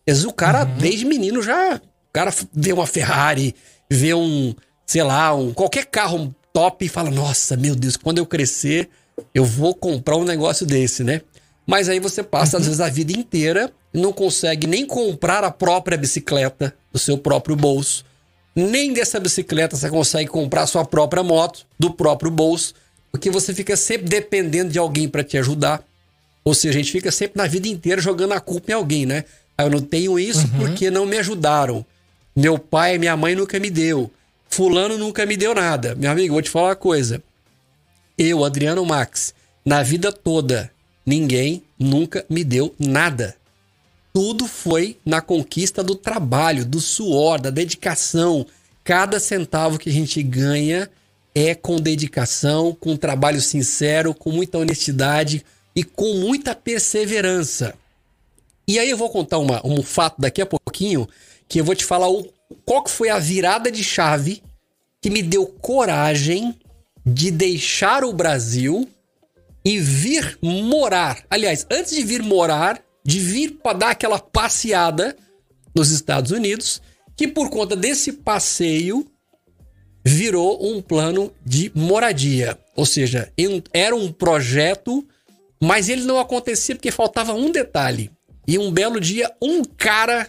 Às vezes o cara, uhum. desde menino, já. O cara vê uma Ferrari, vê um, sei lá, um qualquer carro top e fala: Nossa, meu Deus, quando eu crescer, eu vou comprar um negócio desse, né? Mas aí você passa, uhum. às vezes, a vida inteira e não consegue nem comprar a própria bicicleta do seu próprio bolso. Nem dessa bicicleta você consegue comprar sua própria moto do próprio bolso, porque você fica sempre dependendo de alguém para te ajudar. Ou seja, a gente fica sempre na vida inteira jogando a culpa em alguém, né? Ah, eu não tenho isso uhum. porque não me ajudaram. Meu pai e minha mãe nunca me deu. Fulano nunca me deu nada. Meu amigo, vou te falar uma coisa. Eu, Adriano Max, na vida toda, ninguém nunca me deu nada. Tudo foi na conquista do trabalho, do suor, da dedicação. Cada centavo que a gente ganha é com dedicação, com trabalho sincero, com muita honestidade e com muita perseverança. E aí eu vou contar uma, um fato daqui a pouquinho, que eu vou te falar o, qual que foi a virada de chave que me deu coragem de deixar o Brasil e vir morar. Aliás, antes de vir morar, de vir para dar aquela passeada nos Estados Unidos, que por conta desse passeio virou um plano de moradia. Ou seja, era um projeto, mas ele não acontecia porque faltava um detalhe. E um belo dia, um cara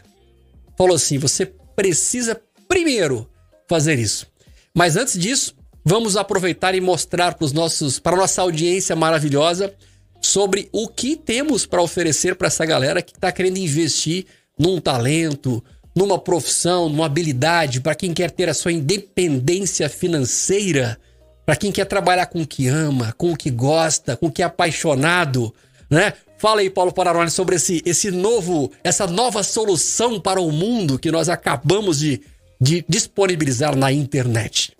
falou assim: você precisa primeiro fazer isso. Mas antes disso, vamos aproveitar e mostrar para os nossos, para nossa audiência maravilhosa, sobre o que temos para oferecer para essa galera que está querendo investir num talento, numa profissão, numa habilidade, para quem quer ter a sua independência financeira, para quem quer trabalhar com o que ama, com o que gosta, com o que é apaixonado, né? Fala aí, Paulo Pararoli, sobre esse, esse novo, essa nova solução para o mundo que nós acabamos de, de disponibilizar na internet.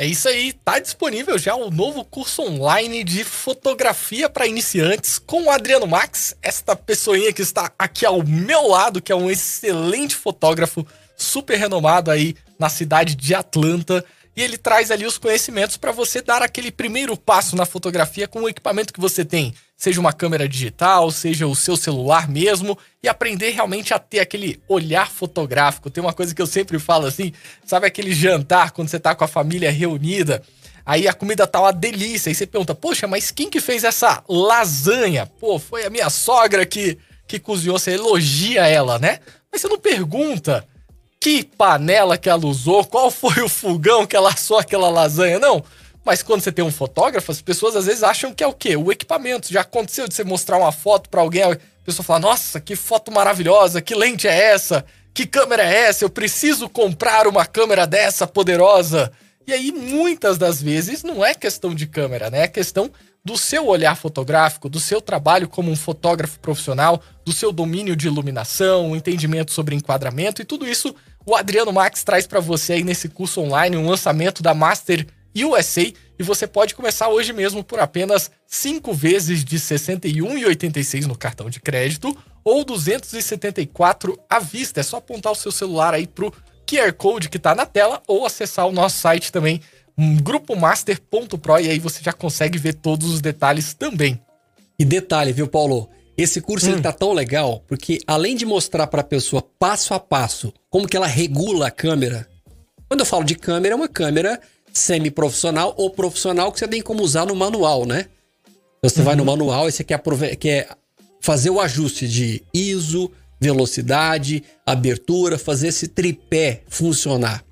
É isso aí, tá disponível já o novo curso online de fotografia para iniciantes com o Adriano Max, esta pessoinha que está aqui ao meu lado, que é um excelente fotógrafo, super renomado aí na cidade de Atlanta. E ele traz ali os conhecimentos para você dar aquele primeiro passo na fotografia com o equipamento que você tem, seja uma câmera digital, seja o seu celular mesmo, e aprender realmente a ter aquele olhar fotográfico. Tem uma coisa que eu sempre falo assim, sabe aquele jantar quando você tá com a família reunida, aí a comida tá uma delícia, e você pergunta: "Poxa, mas quem que fez essa lasanha?" Pô, foi a minha sogra que que cozinhou, você elogia ela, né? Mas você não pergunta: que panela que ela usou, qual foi o fogão que ela assou aquela lasanha, não. Mas quando você tem um fotógrafo, as pessoas às vezes acham que é o quê? O equipamento. Já aconteceu de você mostrar uma foto para alguém, a pessoa fala: "Nossa, que foto maravilhosa, que lente é essa? Que câmera é essa? Eu preciso comprar uma câmera dessa poderosa". E aí muitas das vezes não é questão de câmera, né? É questão do seu olhar fotográfico, do seu trabalho como um fotógrafo profissional, do seu domínio de iluminação, entendimento sobre enquadramento e tudo isso o Adriano Max traz para você aí nesse curso online um lançamento da Master USA e você pode começar hoje mesmo por apenas 5 vezes de R$ 61,86 no cartão de crédito ou 274 à vista. É só apontar o seu celular aí pro QR Code que está na tela ou acessar o nosso site também, grupomaster.pro e aí você já consegue ver todos os detalhes também. E detalhe, viu, Paulo? Esse curso hum. ele tá tão legal porque além de mostrar para a pessoa passo a passo como que ela regula a câmera. Quando eu falo de câmera, é uma câmera semi-profissional ou profissional que você tem como usar no manual, né? Você uhum. vai no uhum. manual e você quer, quer fazer o ajuste de ISO, velocidade, abertura, fazer esse tripé funcionar.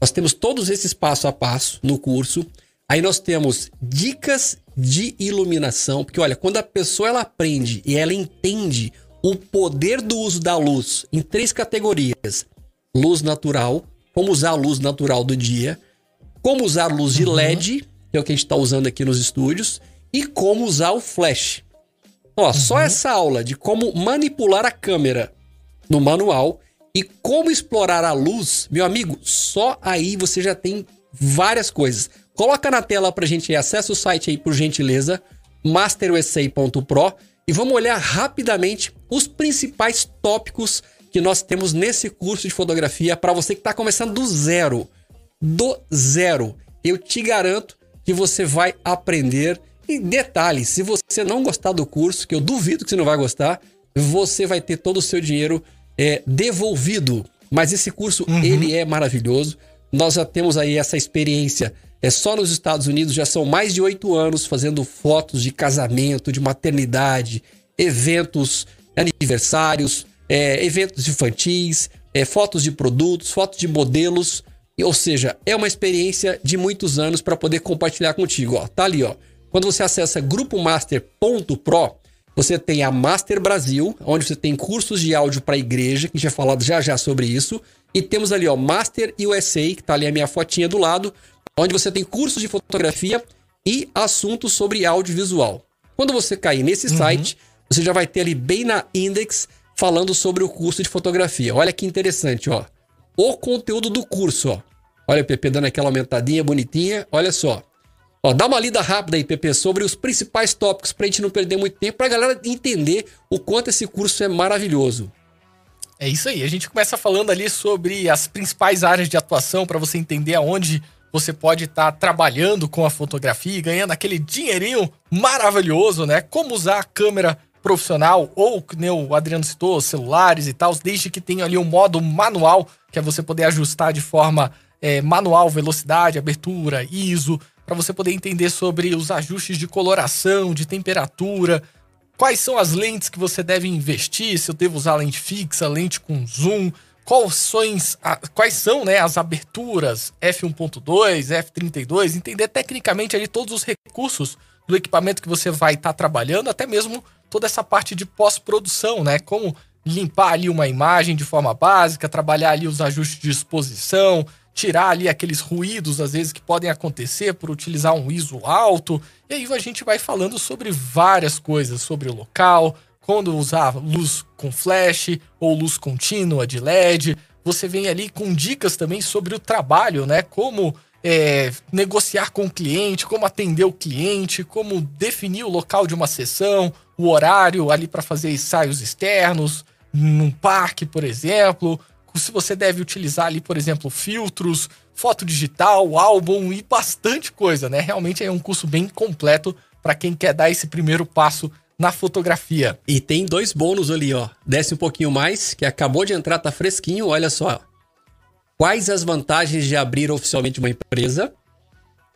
Nós temos todos esses passo a passo no curso. Aí nós temos dicas de iluminação, porque olha, quando a pessoa ela aprende e ela entende o poder do uso da luz em três categorias: luz natural, como usar a luz natural do dia, como usar luz de LED, que é o que a gente está usando aqui nos estúdios, e como usar o flash. Ó, uhum. só essa aula de como manipular a câmera no manual e como explorar a luz, meu amigo, só aí você já tem várias coisas. Coloca na tela pra gente aí, acessa o site aí por gentileza, masterusa.pro e vamos olhar rapidamente os principais tópicos que nós temos nesse curso de fotografia para você que está começando do zero. Do zero. Eu te garanto que você vai aprender. E detalhe, se você não gostar do curso, que eu duvido que você não vai gostar, você vai ter todo o seu dinheiro é, devolvido. Mas esse curso, uhum. ele é maravilhoso. Nós já temos aí essa experiência é só nos Estados Unidos já são mais de oito anos fazendo fotos de casamento, de maternidade, eventos, aniversários, é, eventos infantis, é, fotos de produtos, fotos de modelos. Ou seja, é uma experiência de muitos anos para poder compartilhar contigo. Ó, tá ali, ó. Quando você acessa grupomaster.pro, você tem a Master Brasil, onde você tem cursos de áudio para igreja, que a gente vai falar já já sobre isso. E temos ali, ó, Master USA, que tá ali a minha fotinha do lado, onde você tem cursos de fotografia e assuntos sobre audiovisual. Quando você cair nesse uhum. site, você já vai ter ali bem na index falando sobre o curso de fotografia. Olha que interessante, ó. O conteúdo do curso, ó. Olha o PP dando aquela aumentadinha bonitinha. Olha só. Ó, dá uma lida rápida aí, PP, sobre os principais tópicos pra gente não perder muito tempo, pra galera entender o quanto esse curso é maravilhoso. É isso aí. A gente começa falando ali sobre as principais áreas de atuação para você entender aonde você pode estar tá trabalhando com a fotografia e ganhando aquele dinheirinho maravilhoso, né? Como usar a câmera profissional ou, como o Adriano citou, celulares e tal, desde que tenha ali um modo manual, que é você poder ajustar de forma é, manual velocidade, abertura, ISO, para você poder entender sobre os ajustes de coloração, de temperatura, quais são as lentes que você deve investir, se eu devo usar lente fixa, lente com zoom, quais são, quais são né, as aberturas F1.2, F32, entender tecnicamente ali todos os recursos do equipamento que você vai estar tá trabalhando, até mesmo toda essa parte de pós-produção, né? Como limpar ali uma imagem de forma básica, trabalhar ali os ajustes de exposição, tirar ali aqueles ruídos às vezes que podem acontecer por utilizar um ISO alto. E aí a gente vai falando sobre várias coisas, sobre o local, quando usar luz com flash ou luz contínua de LED. Você vem ali com dicas também sobre o trabalho, né? Como é, negociar com o cliente, como atender o cliente, como definir o local de uma sessão, o horário ali para fazer ensaios externos, num parque, por exemplo. Se você deve utilizar ali, por exemplo, filtros, foto digital, álbum e bastante coisa, né? Realmente é um curso bem completo para quem quer dar esse primeiro passo na fotografia. E tem dois bônus ali, ó. Desce um pouquinho mais, que acabou de entrar, tá fresquinho, olha só. Quais as vantagens de abrir oficialmente uma empresa?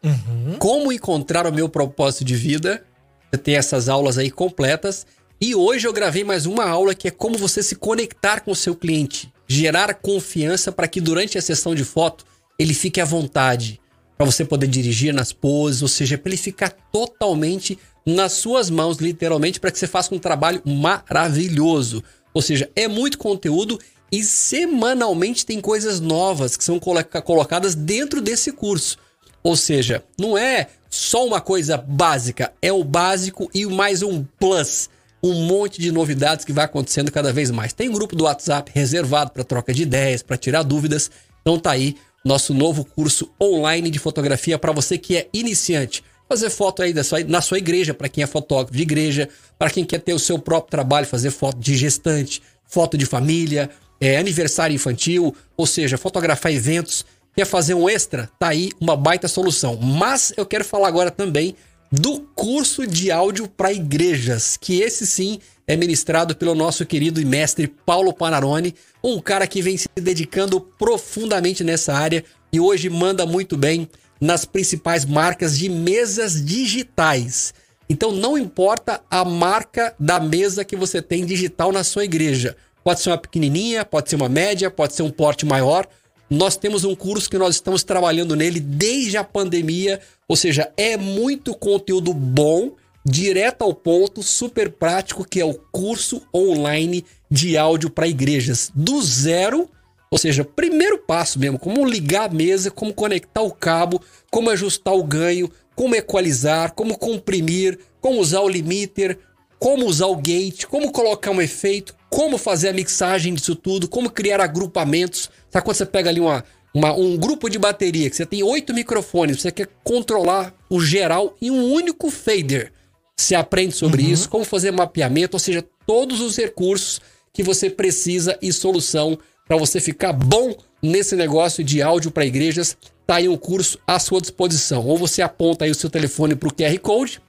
Uhum. Como encontrar o meu propósito de vida? Você tem essas aulas aí completas. E hoje eu gravei mais uma aula que é como você se conectar com o seu cliente, gerar confiança para que durante a sessão de foto ele fique à vontade, para você poder dirigir nas poses, ou seja, para ele ficar totalmente nas suas mãos, literalmente, para que você faça um trabalho maravilhoso. Ou seja, é muito conteúdo e semanalmente tem coisas novas que são colocadas dentro desse curso. Ou seja, não é só uma coisa básica, é o básico e mais um plus. Um monte de novidades que vai acontecendo cada vez mais. Tem um grupo do WhatsApp reservado para troca de ideias, para tirar dúvidas. Então tá aí nosso novo curso online de fotografia para você que é iniciante fazer foto aí da sua, na sua igreja, para quem é fotógrafo de igreja, para quem quer ter o seu próprio trabalho, fazer foto de gestante, foto de família, é, aniversário infantil, ou seja, fotografar eventos, quer fazer um extra, tá aí uma baita solução. Mas eu quero falar agora também do curso de áudio para igrejas, que esse sim é ministrado pelo nosso querido e mestre Paulo Panarone, um cara que vem se dedicando profundamente nessa área e hoje manda muito bem nas principais marcas de mesas digitais. Então não importa a marca da mesa que você tem digital na sua igreja. Pode ser uma pequenininha, pode ser uma média, pode ser um porte maior. Nós temos um curso que nós estamos trabalhando nele desde a pandemia, ou seja, é muito conteúdo bom, direto ao ponto, super prático, que é o curso online de áudio para igrejas, do zero ou seja, primeiro passo mesmo, como ligar a mesa, como conectar o cabo, como ajustar o ganho, como equalizar, como comprimir, como usar o limiter, como usar o gate, como colocar um efeito, como fazer a mixagem disso tudo, como criar agrupamentos. Sabe quando você pega ali uma, uma, um grupo de bateria, que você tem oito microfones, você quer controlar o geral em um único fader. Você aprende sobre uhum. isso, como fazer mapeamento, ou seja, todos os recursos que você precisa e solução para você ficar bom nesse negócio de áudio para igrejas, tá aí um curso à sua disposição. Ou você aponta aí o seu telefone para o QR Code,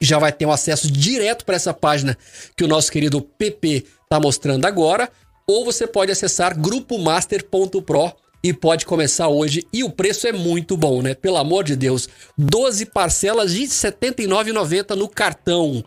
já vai ter um acesso direto para essa página que o nosso querido PP está mostrando agora, ou você pode acessar grupomaster.pro e pode começar hoje. E o preço é muito bom, né? Pelo amor de Deus. 12 parcelas de R$ 79,90 no cartão.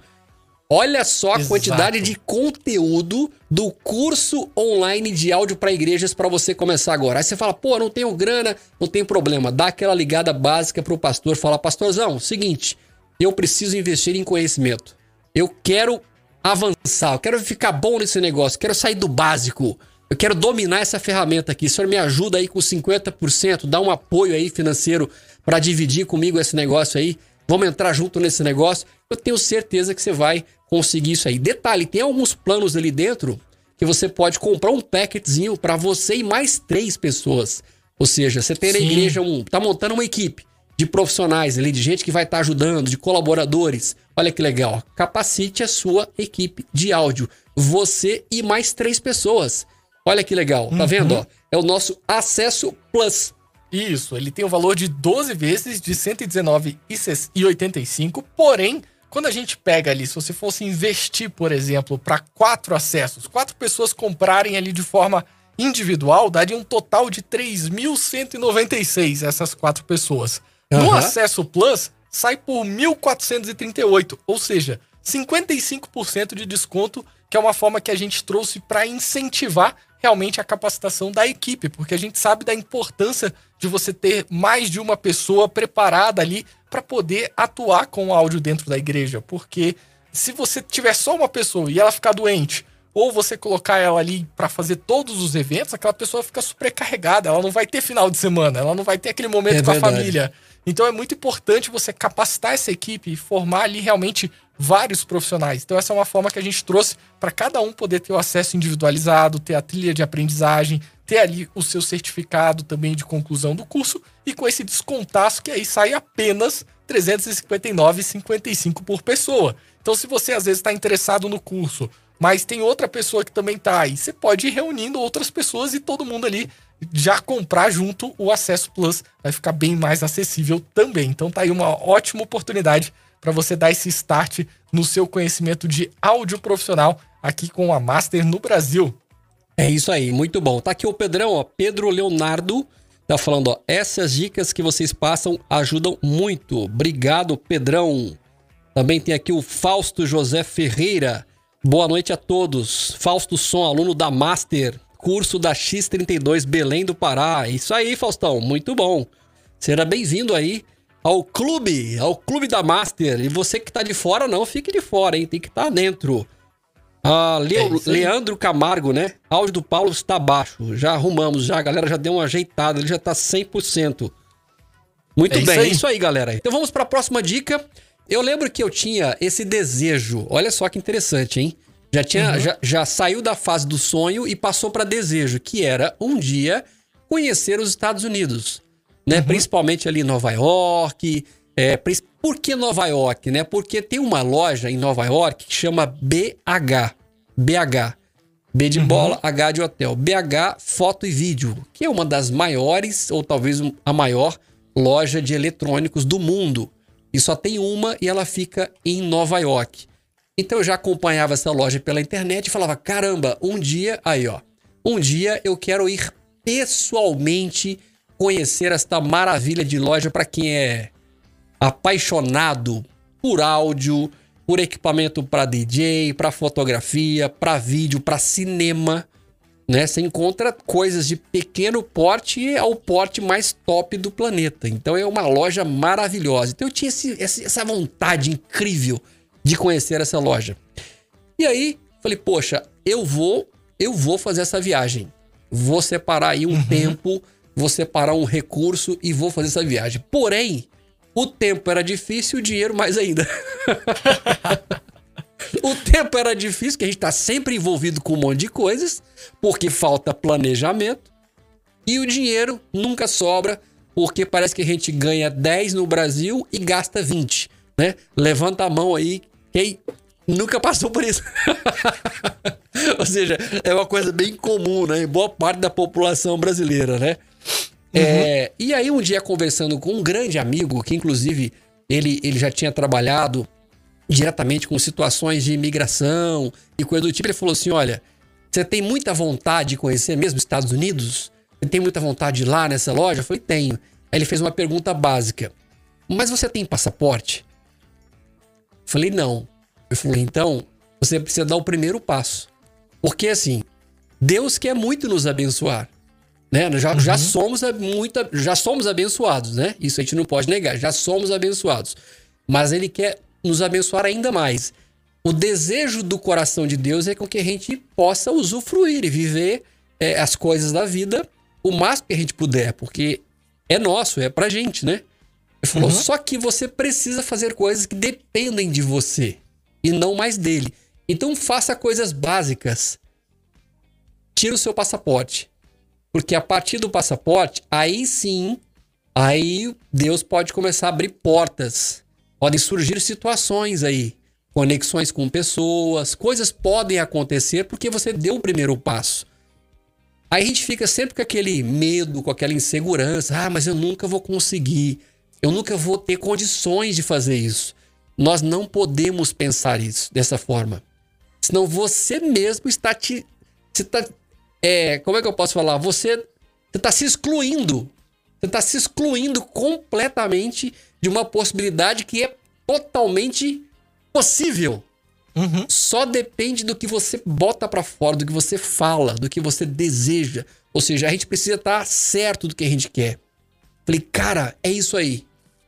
Olha só a Exato. quantidade de conteúdo do curso online de áudio para igrejas para você começar agora. Aí você fala, pô, não tenho grana, não tem problema. Dá aquela ligada básica pro pastor, fala, pastorzão, seguinte, eu preciso investir em conhecimento. Eu quero avançar, eu quero ficar bom nesse negócio, quero sair do básico. Eu quero dominar essa ferramenta aqui. O senhor me ajuda aí com 50%, dá um apoio aí financeiro para dividir comigo esse negócio aí. Vamos entrar junto nesse negócio. Eu tenho certeza que você vai conseguir isso aí. Detalhe, tem alguns planos ali dentro que você pode comprar um packetzinho para você e mais três pessoas. Ou seja, você tem na igreja um, tá montando uma equipe de profissionais ali, de gente que vai estar tá ajudando, de colaboradores. Olha que legal. Capacite a sua equipe de áudio. Você e mais três pessoas. Olha que legal. Tá uhum. vendo? Ó, é o nosso Acesso Plus. Isso, ele tem o valor de 12 vezes de 119,85, porém quando a gente pega ali, se você fosse investir, por exemplo, para quatro acessos, quatro pessoas comprarem ali de forma individual, daria um total de 3.196 essas quatro pessoas. Uhum. No acesso Plus, sai por 1.438, ou seja, 55% de desconto, que é uma forma que a gente trouxe para incentivar realmente a capacitação da equipe, porque a gente sabe da importância de você ter mais de uma pessoa preparada ali para poder atuar com o áudio dentro da igreja, porque se você tiver só uma pessoa e ela ficar doente, ou você colocar ela ali para fazer todos os eventos, aquela pessoa fica supercarregada, ela não vai ter final de semana, ela não vai ter aquele momento é com a família. Então é muito importante você capacitar essa equipe e formar ali realmente vários profissionais. Então, essa é uma forma que a gente trouxe para cada um poder ter o acesso individualizado, ter a trilha de aprendizagem, ter ali o seu certificado também de conclusão do curso e com esse descontaço que aí sai apenas R$ 359,55 por pessoa. Então, se você às vezes está interessado no curso, mas tem outra pessoa que também está aí, você pode ir reunindo outras pessoas e todo mundo ali já comprar junto o Acesso Plus, vai ficar bem mais acessível também. Então tá aí uma ótima oportunidade para você dar esse start no seu conhecimento de áudio profissional aqui com a Master no Brasil. É isso aí, muito bom. Tá aqui o Pedrão, ó, Pedro Leonardo, tá falando, ó, essas dicas que vocês passam ajudam muito. Obrigado, Pedrão. Também tem aqui o Fausto José Ferreira. Boa noite a todos. Fausto Som, aluno da Master, curso da X32 Belém do Pará. Isso aí, Faustão, muito bom. Seja bem-vindo aí ao clube, ao clube da Master. E você que tá de fora, não fique de fora, hein? Tem que estar tá dentro. Ah, Leo, é Leandro Camargo, né? Áudio do Paulo está baixo. Já arrumamos, já. A galera já deu uma ajeitada, ele já tá 100%. Muito é bem, isso é isso aí, galera. Então vamos para a próxima dica. Eu lembro que eu tinha esse desejo. Olha só que interessante, hein? Já, tinha, uhum. já, já saiu da fase do sonho e passou para desejo, que era um dia conhecer os Estados Unidos né? Uhum. Principalmente ali em Nova York. É, por que Nova York, né? Porque tem uma loja em Nova York que chama BH. BH. B de uhum. bola, H de hotel. BH Foto e Vídeo, que é uma das maiores, ou talvez a maior, loja de eletrônicos do mundo. E só tem uma e ela fica em Nova York. Então eu já acompanhava essa loja pela internet e falava: caramba, um dia, aí ó, um dia eu quero ir pessoalmente conhecer esta maravilha de loja para quem é apaixonado por áudio, por equipamento para DJ, para fotografia, para vídeo, para cinema, né? Você encontra coisas de pequeno porte ao porte mais top do planeta. Então é uma loja maravilhosa. Então eu tinha esse, essa vontade incrível de conhecer essa loja. E aí falei, poxa, eu vou, eu vou fazer essa viagem. Vou separar aí um uhum. tempo, vou separar um recurso e vou fazer essa viagem. Porém, o tempo era difícil, o dinheiro mais ainda. *laughs* o tempo era difícil, que a gente está sempre envolvido com um monte de coisas, porque falta planejamento. E o dinheiro nunca sobra, porque parece que a gente ganha 10 no Brasil e gasta 20, né? Levanta a mão aí quem nunca passou por isso. *laughs* Ou seja, é uma coisa bem comum, né? Em boa parte da população brasileira, né? Uhum. É, e aí, um dia, conversando com um grande amigo, que inclusive ele, ele já tinha trabalhado diretamente com situações de imigração e coisa do tipo, ele falou assim: Olha, você tem muita vontade de conhecer mesmo Estados Unidos? Você tem muita vontade de ir lá nessa loja? Eu falei: Tenho. Aí ele fez uma pergunta básica: Mas você tem passaporte? Falei: Não. Eu falei: Então, você precisa dar o primeiro passo. Porque assim, Deus quer muito nos abençoar. Né? Já, uhum. já, somos muita, já somos abençoados, né? Isso a gente não pode negar, já somos abençoados. Mas ele quer nos abençoar ainda mais. O desejo do coração de Deus é com que a gente possa usufruir e viver é, as coisas da vida o máximo que a gente puder, porque é nosso, é pra gente, né? Ele falou, uhum. só que você precisa fazer coisas que dependem de você e não mais dele. Então faça coisas básicas. Tira o seu passaporte. Porque a partir do passaporte, aí sim, aí Deus pode começar a abrir portas. Podem surgir situações aí, conexões com pessoas, coisas podem acontecer porque você deu o primeiro passo. Aí a gente fica sempre com aquele medo, com aquela insegurança. Ah, mas eu nunca vou conseguir. Eu nunca vou ter condições de fazer isso. Nós não podemos pensar isso dessa forma. Senão você mesmo está te. Você está é, como é que eu posso falar? Você está se excluindo. Você está se excluindo completamente de uma possibilidade que é totalmente possível. Uhum. Só depende do que você bota para fora, do que você fala, do que você deseja. Ou seja, a gente precisa estar tá certo do que a gente quer. Falei, cara, é isso aí.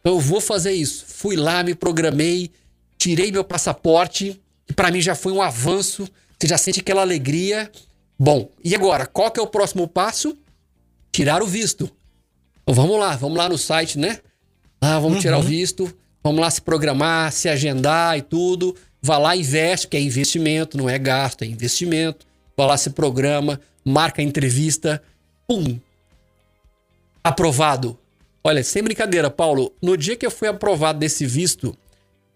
Então eu vou fazer isso. Fui lá, me programei, tirei meu passaporte, que para mim já foi um avanço. Você já sente aquela alegria. Bom, e agora? Qual que é o próximo passo? Tirar o visto. Então, vamos lá, vamos lá no site, né? Ah, vamos uhum. tirar o visto, vamos lá se programar, se agendar e tudo. Vá lá e investe, que é investimento, não é gasto, é investimento. Vá lá, se programa, marca a entrevista, pum! Aprovado. Olha, sem brincadeira, Paulo, no dia que eu fui aprovado desse visto,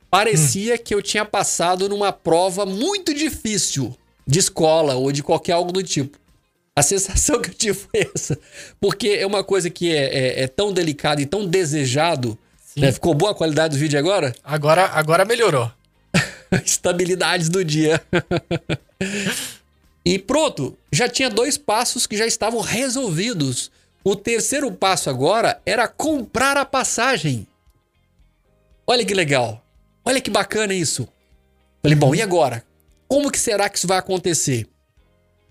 parecia hum. que eu tinha passado numa prova muito difícil de escola ou de qualquer algo do tipo. A *laughs* sensação que eu tive foi essa. Porque é uma coisa que é, é, é tão delicada e tão desejado. Né? Ficou boa a qualidade do vídeo agora? Agora, agora melhorou. *laughs* Estabilidades do dia. *laughs* e pronto, já tinha dois passos que já estavam resolvidos. O terceiro passo agora era comprar a passagem. Olha que legal. Olha que bacana isso. Falei, bom, e agora? Como que será que isso vai acontecer?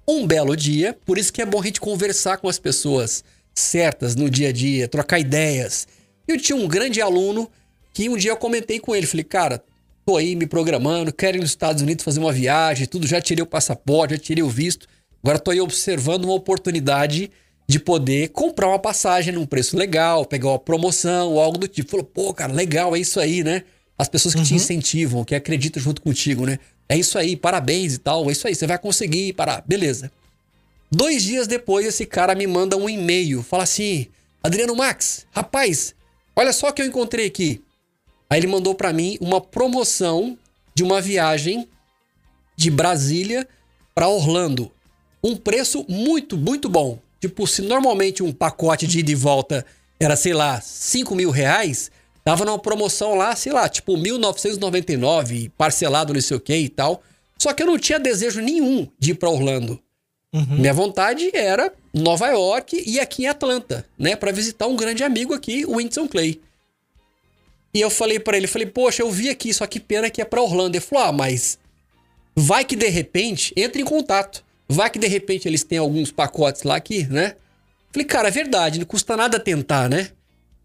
Um belo dia, por isso que é bom a gente conversar com as pessoas certas no dia a dia, trocar ideias. Eu tinha um grande aluno que um dia eu comentei com ele, falei, cara, tô aí me programando, quero ir nos Estados Unidos fazer uma viagem, tudo, já tirei o passaporte, já tirei o visto, agora tô aí observando uma oportunidade de poder comprar uma passagem num preço legal, pegar uma promoção ou algo do tipo. Falou, pô, cara, legal, é isso aí, né? As pessoas que uhum. te incentivam, que acreditam junto contigo, né? É isso aí, parabéns e tal. É isso aí, você vai conseguir parar. Beleza. Dois dias depois, esse cara me manda um e-mail. Fala assim: Adriano Max, rapaz, olha só o que eu encontrei aqui. Aí ele mandou para mim uma promoção de uma viagem de Brasília para Orlando. Um preço muito, muito bom. Tipo, se normalmente um pacote de ida e volta era, sei lá, 5 mil reais, Tava numa promoção lá, sei lá, tipo 1999, parcelado não sei o que e tal. Só que eu não tinha desejo nenhum de ir pra Orlando. Uhum. Minha vontade era Nova York e aqui em Atlanta, né, para visitar um grande amigo aqui, o Winston Clay. E eu falei para ele, falei, poxa, eu vi aqui, só que pena que é para Orlando. Ele falou, ah, mas vai que de repente entre em contato. Vai que de repente eles têm alguns pacotes lá aqui, né? Falei, cara, é verdade, não custa nada tentar, né?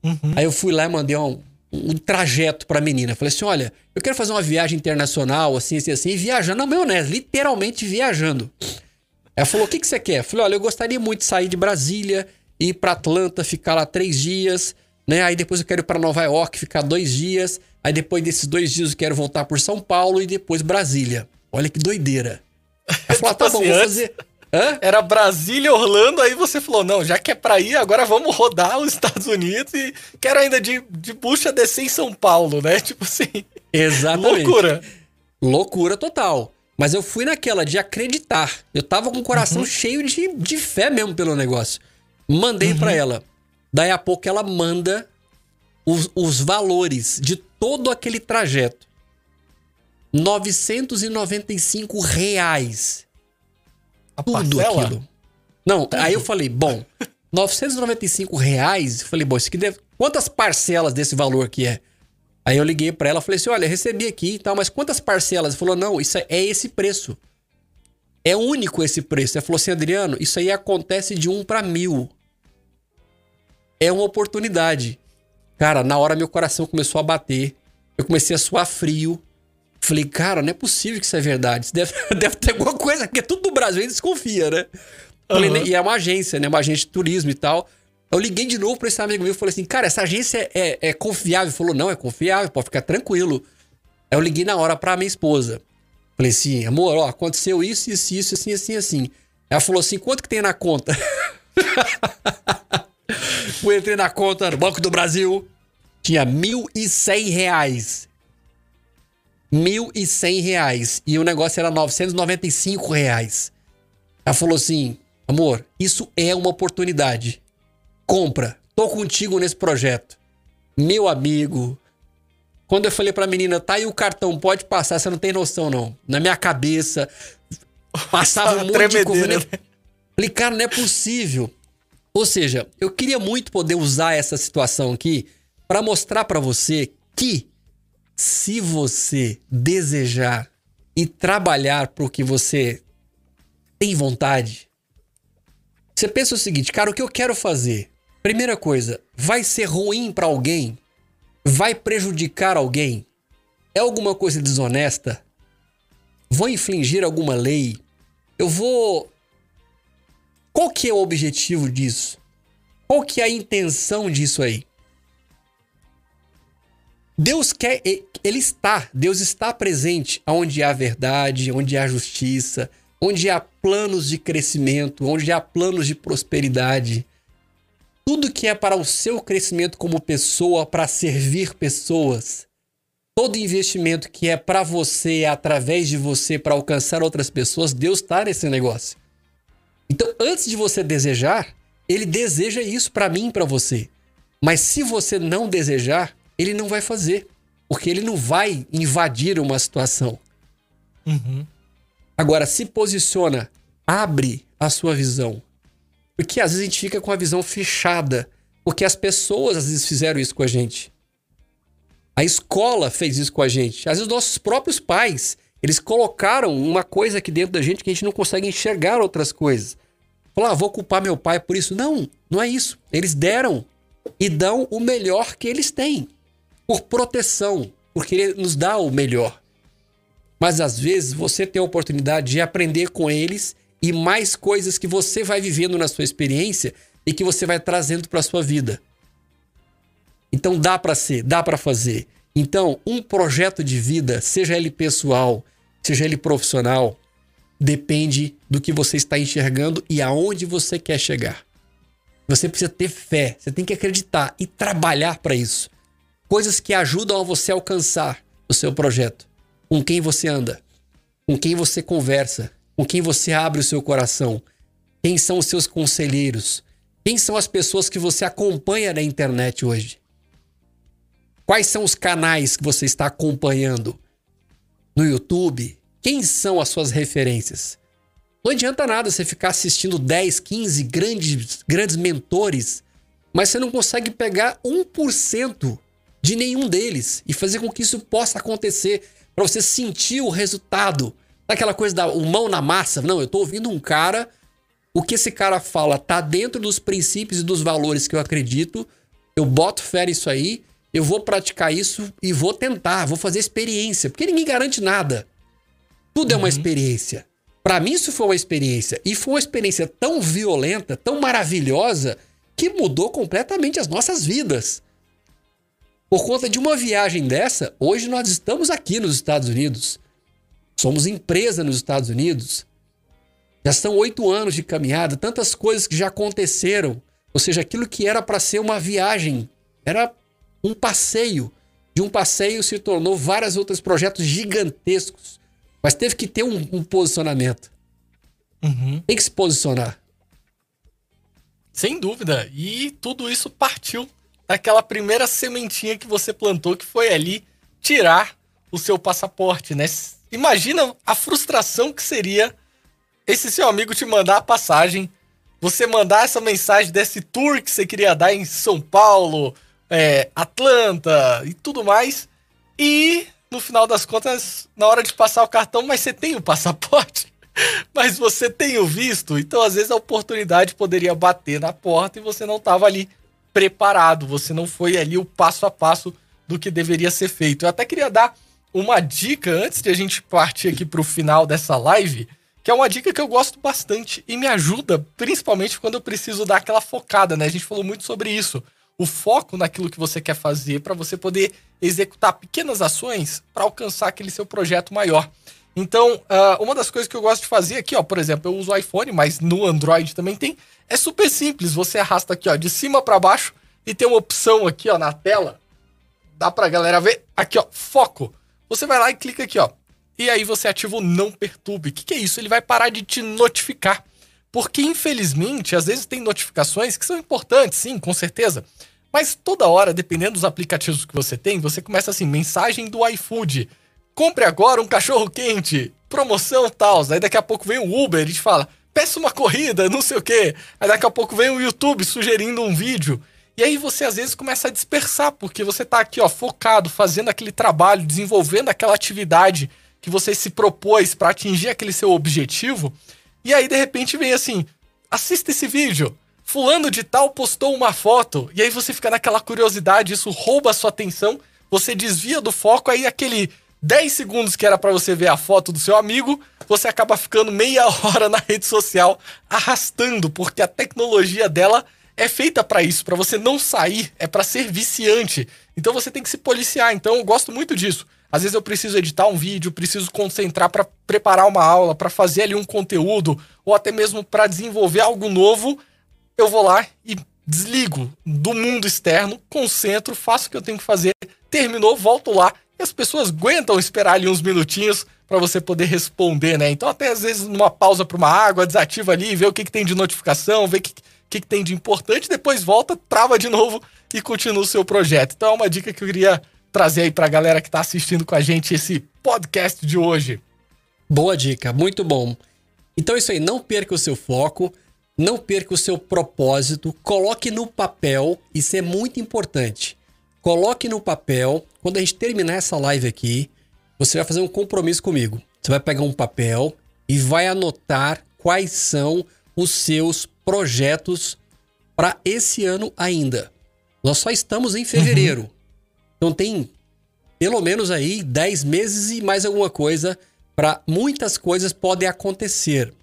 Uhum. Aí eu fui lá e mandei um, um trajeto pra menina. Falei assim: olha, eu quero fazer uma viagem internacional, assim, assim, assim, viajando na maionese, literalmente viajando. Ela falou: o que, que você quer? falei: olha, eu gostaria muito de sair de Brasília, ir pra Atlanta, ficar lá três dias, né? Aí depois eu quero ir pra Nova York, ficar dois dias. Aí depois desses dois dias eu quero voltar por São Paulo e depois Brasília. Olha que doideira. Ela falou: ah, tá *laughs* tipo bom, assim, vou fazer. Hã? Era Brasília, Orlando, aí você falou, não, já que é pra ir, agora vamos rodar os *laughs* Estados Unidos e quero ainda de, de bucha descer em São Paulo, né? *laughs* Tipo assim. Exatamente. Loucura. Loucura total. Mas eu fui naquela de acreditar. Eu tava com o coração uhum. cheio de, de fé mesmo pelo negócio. Mandei uhum. para ela. Daí a pouco ela manda os, os valores de todo aquele trajeto. 995 reais a tudo parcela? aquilo. Não, tudo. aí eu falei, bom, 995 reais. Falei, bom, isso aqui deve. Quantas parcelas desse valor que é? Aí eu liguei para ela, falei assim: olha, recebi aqui e tal, mas quantas parcelas? Ela falou: não, isso é, é esse preço. É único esse preço. Ela falou assim: Adriano, isso aí acontece de um para mil. É uma oportunidade. Cara, na hora meu coração começou a bater. Eu comecei a suar frio. Falei, cara, não é possível que isso é verdade. Deve, *laughs* deve ter alguma coisa, porque tudo no Brasil a desconfia, né? Falei, uhum. E é uma agência, né? Uma agência de turismo e tal. Eu liguei de novo pra esse amigo meu e falei assim, cara, essa agência é, é confiável? Ele falou, não, é confiável, pode ficar tranquilo. Aí eu liguei na hora pra minha esposa. Falei assim, amor, ó, aconteceu isso, isso, isso, assim, assim, assim. Ela falou assim, quanto que tem na conta? *laughs* eu entrei na conta no Banco do Brasil, tinha mil e cem reais. 1.100 reais. E o negócio era 995 reais. Ela falou assim: amor, isso é uma oportunidade. Compra. Tô contigo nesse projeto. Meu amigo. Quando eu falei pra menina, tá aí o cartão, pode passar, você não tem noção, não. Na minha cabeça, passava *laughs* um monte de coisa. Né? Falei, cara, não é possível. Ou seja, eu queria muito poder usar essa situação aqui para mostrar para você que se você desejar e trabalhar para o que você tem vontade, você pensa o seguinte, cara, o que eu quero fazer? Primeira coisa, vai ser ruim para alguém? Vai prejudicar alguém? É alguma coisa desonesta? Vou infligir alguma lei? Eu vou Qual que é o objetivo disso? Qual que é a intenção disso aí? Deus quer, ele está, Deus está presente onde há verdade, onde há justiça, onde há planos de crescimento, onde há planos de prosperidade. Tudo que é para o seu crescimento como pessoa, para servir pessoas. Todo investimento que é para você, através de você, para alcançar outras pessoas, Deus está nesse negócio. Então, antes de você desejar, ele deseja isso para mim e para você. Mas se você não desejar, ele não vai fazer. Porque ele não vai invadir uma situação. Uhum. Agora, se posiciona, abre a sua visão. Porque às vezes a gente fica com a visão fechada. Porque as pessoas às vezes fizeram isso com a gente. A escola fez isso com a gente. Às vezes nossos próprios pais, eles colocaram uma coisa aqui dentro da gente que a gente não consegue enxergar outras coisas. Falar, ah, vou culpar meu pai por isso. Não, não é isso. Eles deram e dão o melhor que eles têm por proteção, porque ele nos dá o melhor. Mas às vezes você tem a oportunidade de aprender com eles e mais coisas que você vai vivendo na sua experiência e que você vai trazendo para sua vida. Então dá para ser, dá para fazer. Então, um projeto de vida, seja ele pessoal, seja ele profissional, depende do que você está enxergando e aonde você quer chegar. Você precisa ter fé, você tem que acreditar e trabalhar para isso coisas que ajudam a você alcançar o seu projeto. Com quem você anda, com quem você conversa, com quem você abre o seu coração, quem são os seus conselheiros, quem são as pessoas que você acompanha na internet hoje. Quais são os canais que você está acompanhando no YouTube? Quem são as suas referências? Não adianta nada você ficar assistindo 10, 15 grandes, grandes mentores, mas você não consegue pegar 1% de nenhum deles e fazer com que isso possa acontecer, para você sentir o resultado. Daquela coisa da mão na massa. Não, eu tô ouvindo um cara, o que esse cara fala tá dentro dos princípios e dos valores que eu acredito, eu boto fé nisso aí, eu vou praticar isso e vou tentar, vou fazer experiência, porque ninguém garante nada. Tudo é uma uhum. experiência. Para mim, isso foi uma experiência. E foi uma experiência tão violenta, tão maravilhosa, que mudou completamente as nossas vidas. Por conta de uma viagem dessa, hoje nós estamos aqui nos Estados Unidos. Somos empresa nos Estados Unidos. Já são oito anos de caminhada, tantas coisas que já aconteceram. Ou seja, aquilo que era para ser uma viagem, era um passeio. De um passeio se tornou vários outros projetos gigantescos mas teve que ter um, um posicionamento. Uhum. Tem que se posicionar. Sem dúvida. E tudo isso partiu daquela primeira sementinha que você plantou, que foi ali tirar o seu passaporte, né? Imagina a frustração que seria esse seu amigo te mandar a passagem, você mandar essa mensagem desse tour que você queria dar em São Paulo, é, Atlanta e tudo mais, e no final das contas, na hora de passar o cartão, mas você tem o passaporte, *laughs* mas você tem o visto, então às vezes a oportunidade poderia bater na porta e você não estava ali preparado, você não foi ali o passo a passo do que deveria ser feito. Eu até queria dar uma dica antes de a gente partir aqui para o final dessa live, que é uma dica que eu gosto bastante e me ajuda, principalmente quando eu preciso dar aquela focada, né? A gente falou muito sobre isso o foco naquilo que você quer fazer para você poder executar pequenas ações para alcançar aquele seu projeto maior. Então, uh, uma das coisas que eu gosto de fazer aqui, ó, por exemplo, eu uso o iPhone, mas no Android também tem, é super simples. Você arrasta aqui, ó, de cima para baixo e tem uma opção aqui, ó, na tela. Dá pra galera ver. Aqui, ó, foco. Você vai lá e clica aqui, ó. E aí você ativa o não perturbe. O que, que é isso? Ele vai parar de te notificar. Porque, infelizmente, às vezes tem notificações que são importantes, sim, com certeza. Mas toda hora, dependendo dos aplicativos que você tem, você começa assim: mensagem do iFood. Compre agora um cachorro quente, promoção tal. Aí daqui a pouco vem o Uber e te fala: peça uma corrida, *laughs* não sei o quê. Aí daqui a pouco vem o YouTube sugerindo um vídeo. E aí você às vezes começa a dispersar, porque você tá aqui, ó, focado, fazendo aquele trabalho, desenvolvendo aquela atividade que você se propôs para atingir aquele seu objetivo. E aí, de repente, vem assim: assista esse vídeo. Fulano de tal postou uma foto. E aí você fica naquela curiosidade, isso rouba a sua atenção, você desvia do foco, aí aquele 10 segundos que era para você ver a foto do seu amigo, você acaba ficando meia *laughs* hora na rede social arrastando, porque a tecnologia dela é feita para isso, para você não sair, é para ser viciante. Então você tem que se policiar. Então eu gosto muito disso. Às vezes eu preciso editar um vídeo, preciso concentrar para preparar uma aula, para fazer ali um conteúdo, ou até mesmo para desenvolver algo novo. Eu vou lá e desligo do mundo externo, concentro, faço o que eu tenho que fazer, terminou, volto lá e as pessoas aguentam esperar ali uns minutinhos para você poder responder, né? Então, até às vezes, numa pausa para uma água, desativa ali, vê o que, que tem de notificação, vê o que, que, que tem de importante, depois volta, trava de novo e continua o seu projeto. Então, é uma dica que eu queria trazer aí pra galera que tá assistindo com a gente esse podcast de hoje. Boa dica, muito bom. Então é isso aí, não perca o seu foco, não perca o seu propósito, coloque no papel, isso é muito importante. Coloque no papel, quando a gente terminar essa live aqui, você vai fazer um compromisso comigo. Você vai pegar um papel e vai anotar quais são os seus projetos para esse ano ainda. Nós só estamos em fevereiro. Uhum. Então tem pelo menos aí 10 meses e mais alguma coisa para muitas coisas podem acontecer.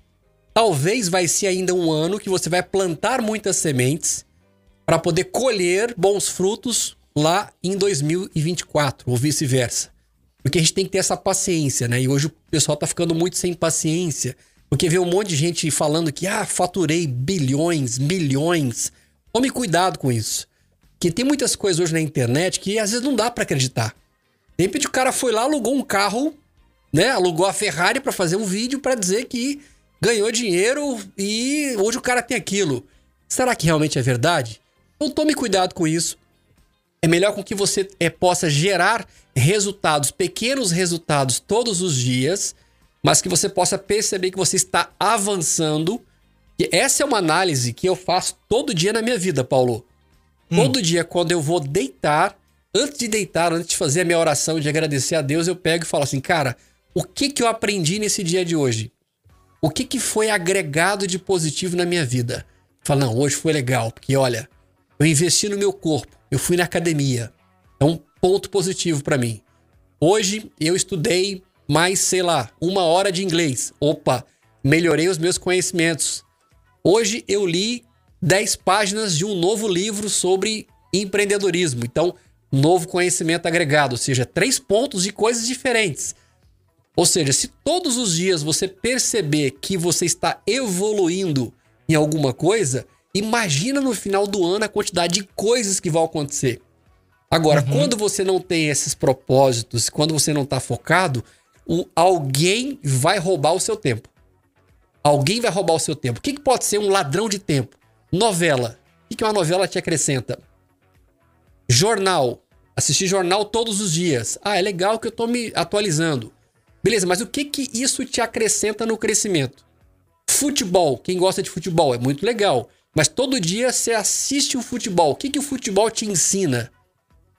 Talvez vai ser ainda um ano que você vai plantar muitas sementes para poder colher bons frutos lá em 2024 ou vice-versa. Porque a gente tem que ter essa paciência, né? E hoje o pessoal tá ficando muito sem paciência, porque vê um monte de gente falando que ah, faturei bilhões, milhões. Tome cuidado com isso. Que tem muitas coisas hoje na internet que às vezes não dá para acreditar. De repente o cara foi lá, alugou um carro, né? Alugou a Ferrari para fazer um vídeo para dizer que ganhou dinheiro e hoje o cara tem aquilo. Será que realmente é verdade? Então tome cuidado com isso. É melhor com que você é, possa gerar resultados, pequenos resultados todos os dias, mas que você possa perceber que você está avançando. E essa é uma análise que eu faço todo dia na minha vida, Paulo. Hum. Todo dia, quando eu vou deitar, antes de deitar, antes de fazer a minha oração de agradecer a Deus, eu pego e falo assim, cara, o que, que eu aprendi nesse dia de hoje? O que, que foi agregado de positivo na minha vida? Fala, não, hoje foi legal, porque olha, eu investi no meu corpo, eu fui na academia. É um ponto positivo para mim. Hoje eu estudei mais, sei lá, uma hora de inglês. Opa, melhorei os meus conhecimentos. Hoje eu li 10 páginas de um novo livro sobre empreendedorismo. Então, novo conhecimento agregado, ou seja, três pontos de coisas diferentes. Ou seja, se todos os dias você perceber que você está evoluindo em alguma coisa, imagina no final do ano a quantidade de coisas que vão acontecer. Agora, uhum. quando você não tem esses propósitos, quando você não está focado, o, alguém vai roubar o seu tempo. Alguém vai roubar o seu tempo. O que, que pode ser um ladrão de tempo? Novela. O que, que uma novela te acrescenta? Jornal. Assistir jornal todos os dias. Ah, é legal que eu estou me atualizando. Beleza, mas o que, que isso te acrescenta no crescimento? Futebol. Quem gosta de futebol é muito legal. Mas todo dia você assiste o futebol. O que, que o futebol te ensina?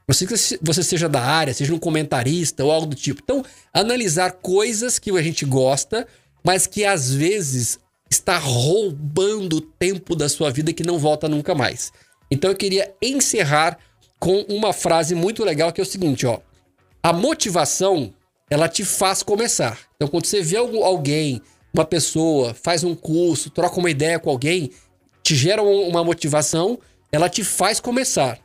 Você que você seja da área, seja um comentarista ou algo do tipo. Então, analisar coisas que a gente gosta, mas que às vezes está roubando o tempo da sua vida que não volta nunca mais. Então eu queria encerrar com uma frase muito legal que é o seguinte, ó. A motivação, ela te faz começar. Então quando você vê alguém, uma pessoa, faz um curso, troca uma ideia com alguém, te gera uma motivação, ela te faz começar.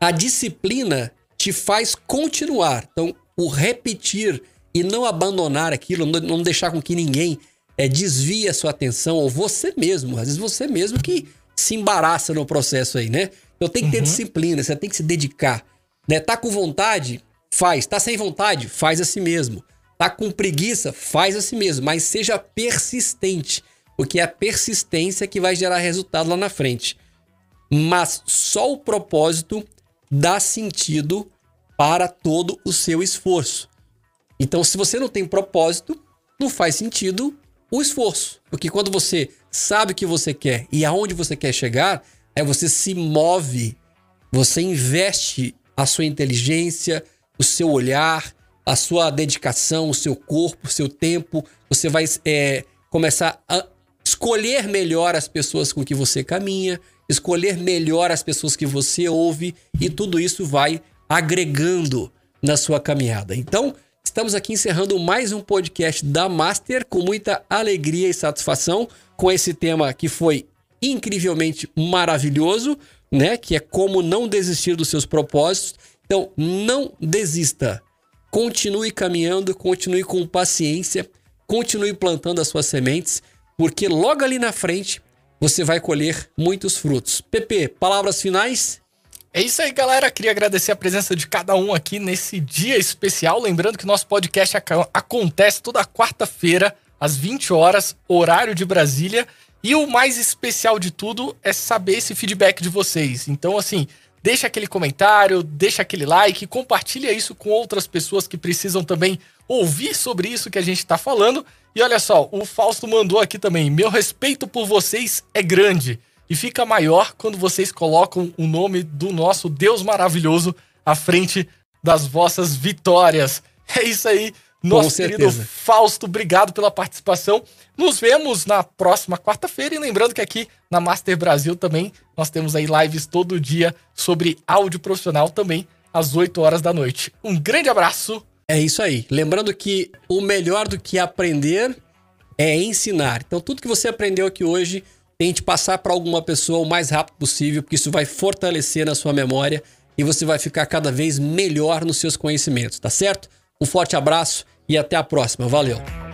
A disciplina te faz continuar. Então, o repetir e não abandonar aquilo, não deixar com que ninguém é, desvie a sua atenção, ou você mesmo, às vezes você mesmo que se embaraça no processo aí, né? Então tem que ter uhum. disciplina, você tem que se dedicar. Né? Tá com vontade? Faz. Tá sem vontade? Faz a si mesmo. Tá com preguiça? Faz a si mesmo. Mas seja persistente, porque é a persistência que vai gerar resultado lá na frente. Mas só o propósito dá sentido para todo o seu esforço. Então, se você não tem propósito, não faz sentido o esforço. Porque quando você sabe o que você quer e aonde você quer chegar, aí você se move, você investe a sua inteligência, o seu olhar, a sua dedicação, o seu corpo, o seu tempo. Você vai é, começar a escolher melhor as pessoas com que você caminha, escolher melhor as pessoas que você ouve e tudo isso vai agregando na sua caminhada. Então, estamos aqui encerrando mais um podcast da Master com muita alegria e satisfação com esse tema que foi incrivelmente maravilhoso, né? Que é como não desistir dos seus propósitos. Então, não desista. Continue caminhando, continue com paciência, continue plantando as suas sementes, porque logo ali na frente você vai colher muitos frutos. PP, palavras finais? É isso aí, galera. Queria agradecer a presença de cada um aqui nesse dia especial. Lembrando que nosso podcast acontece toda quarta-feira, às 20 horas, horário de Brasília. E o mais especial de tudo é saber esse feedback de vocês. Então, assim, deixa aquele comentário, deixa aquele like, compartilha isso com outras pessoas que precisam também ouvir sobre isso que a gente está falando. E olha só, o Fausto mandou aqui também: meu respeito por vocês é grande e fica maior quando vocês colocam o nome do nosso Deus maravilhoso à frente das vossas vitórias. É isso aí, nosso querido Fausto, obrigado pela participação. Nos vemos na próxima quarta-feira e lembrando que aqui na Master Brasil também nós temos aí lives todo dia sobre áudio profissional também às 8 horas da noite. Um grande abraço é isso aí. Lembrando que o melhor do que aprender é ensinar. Então, tudo que você aprendeu aqui hoje, tente passar para alguma pessoa o mais rápido possível, porque isso vai fortalecer na sua memória e você vai ficar cada vez melhor nos seus conhecimentos, tá certo? Um forte abraço e até a próxima. Valeu!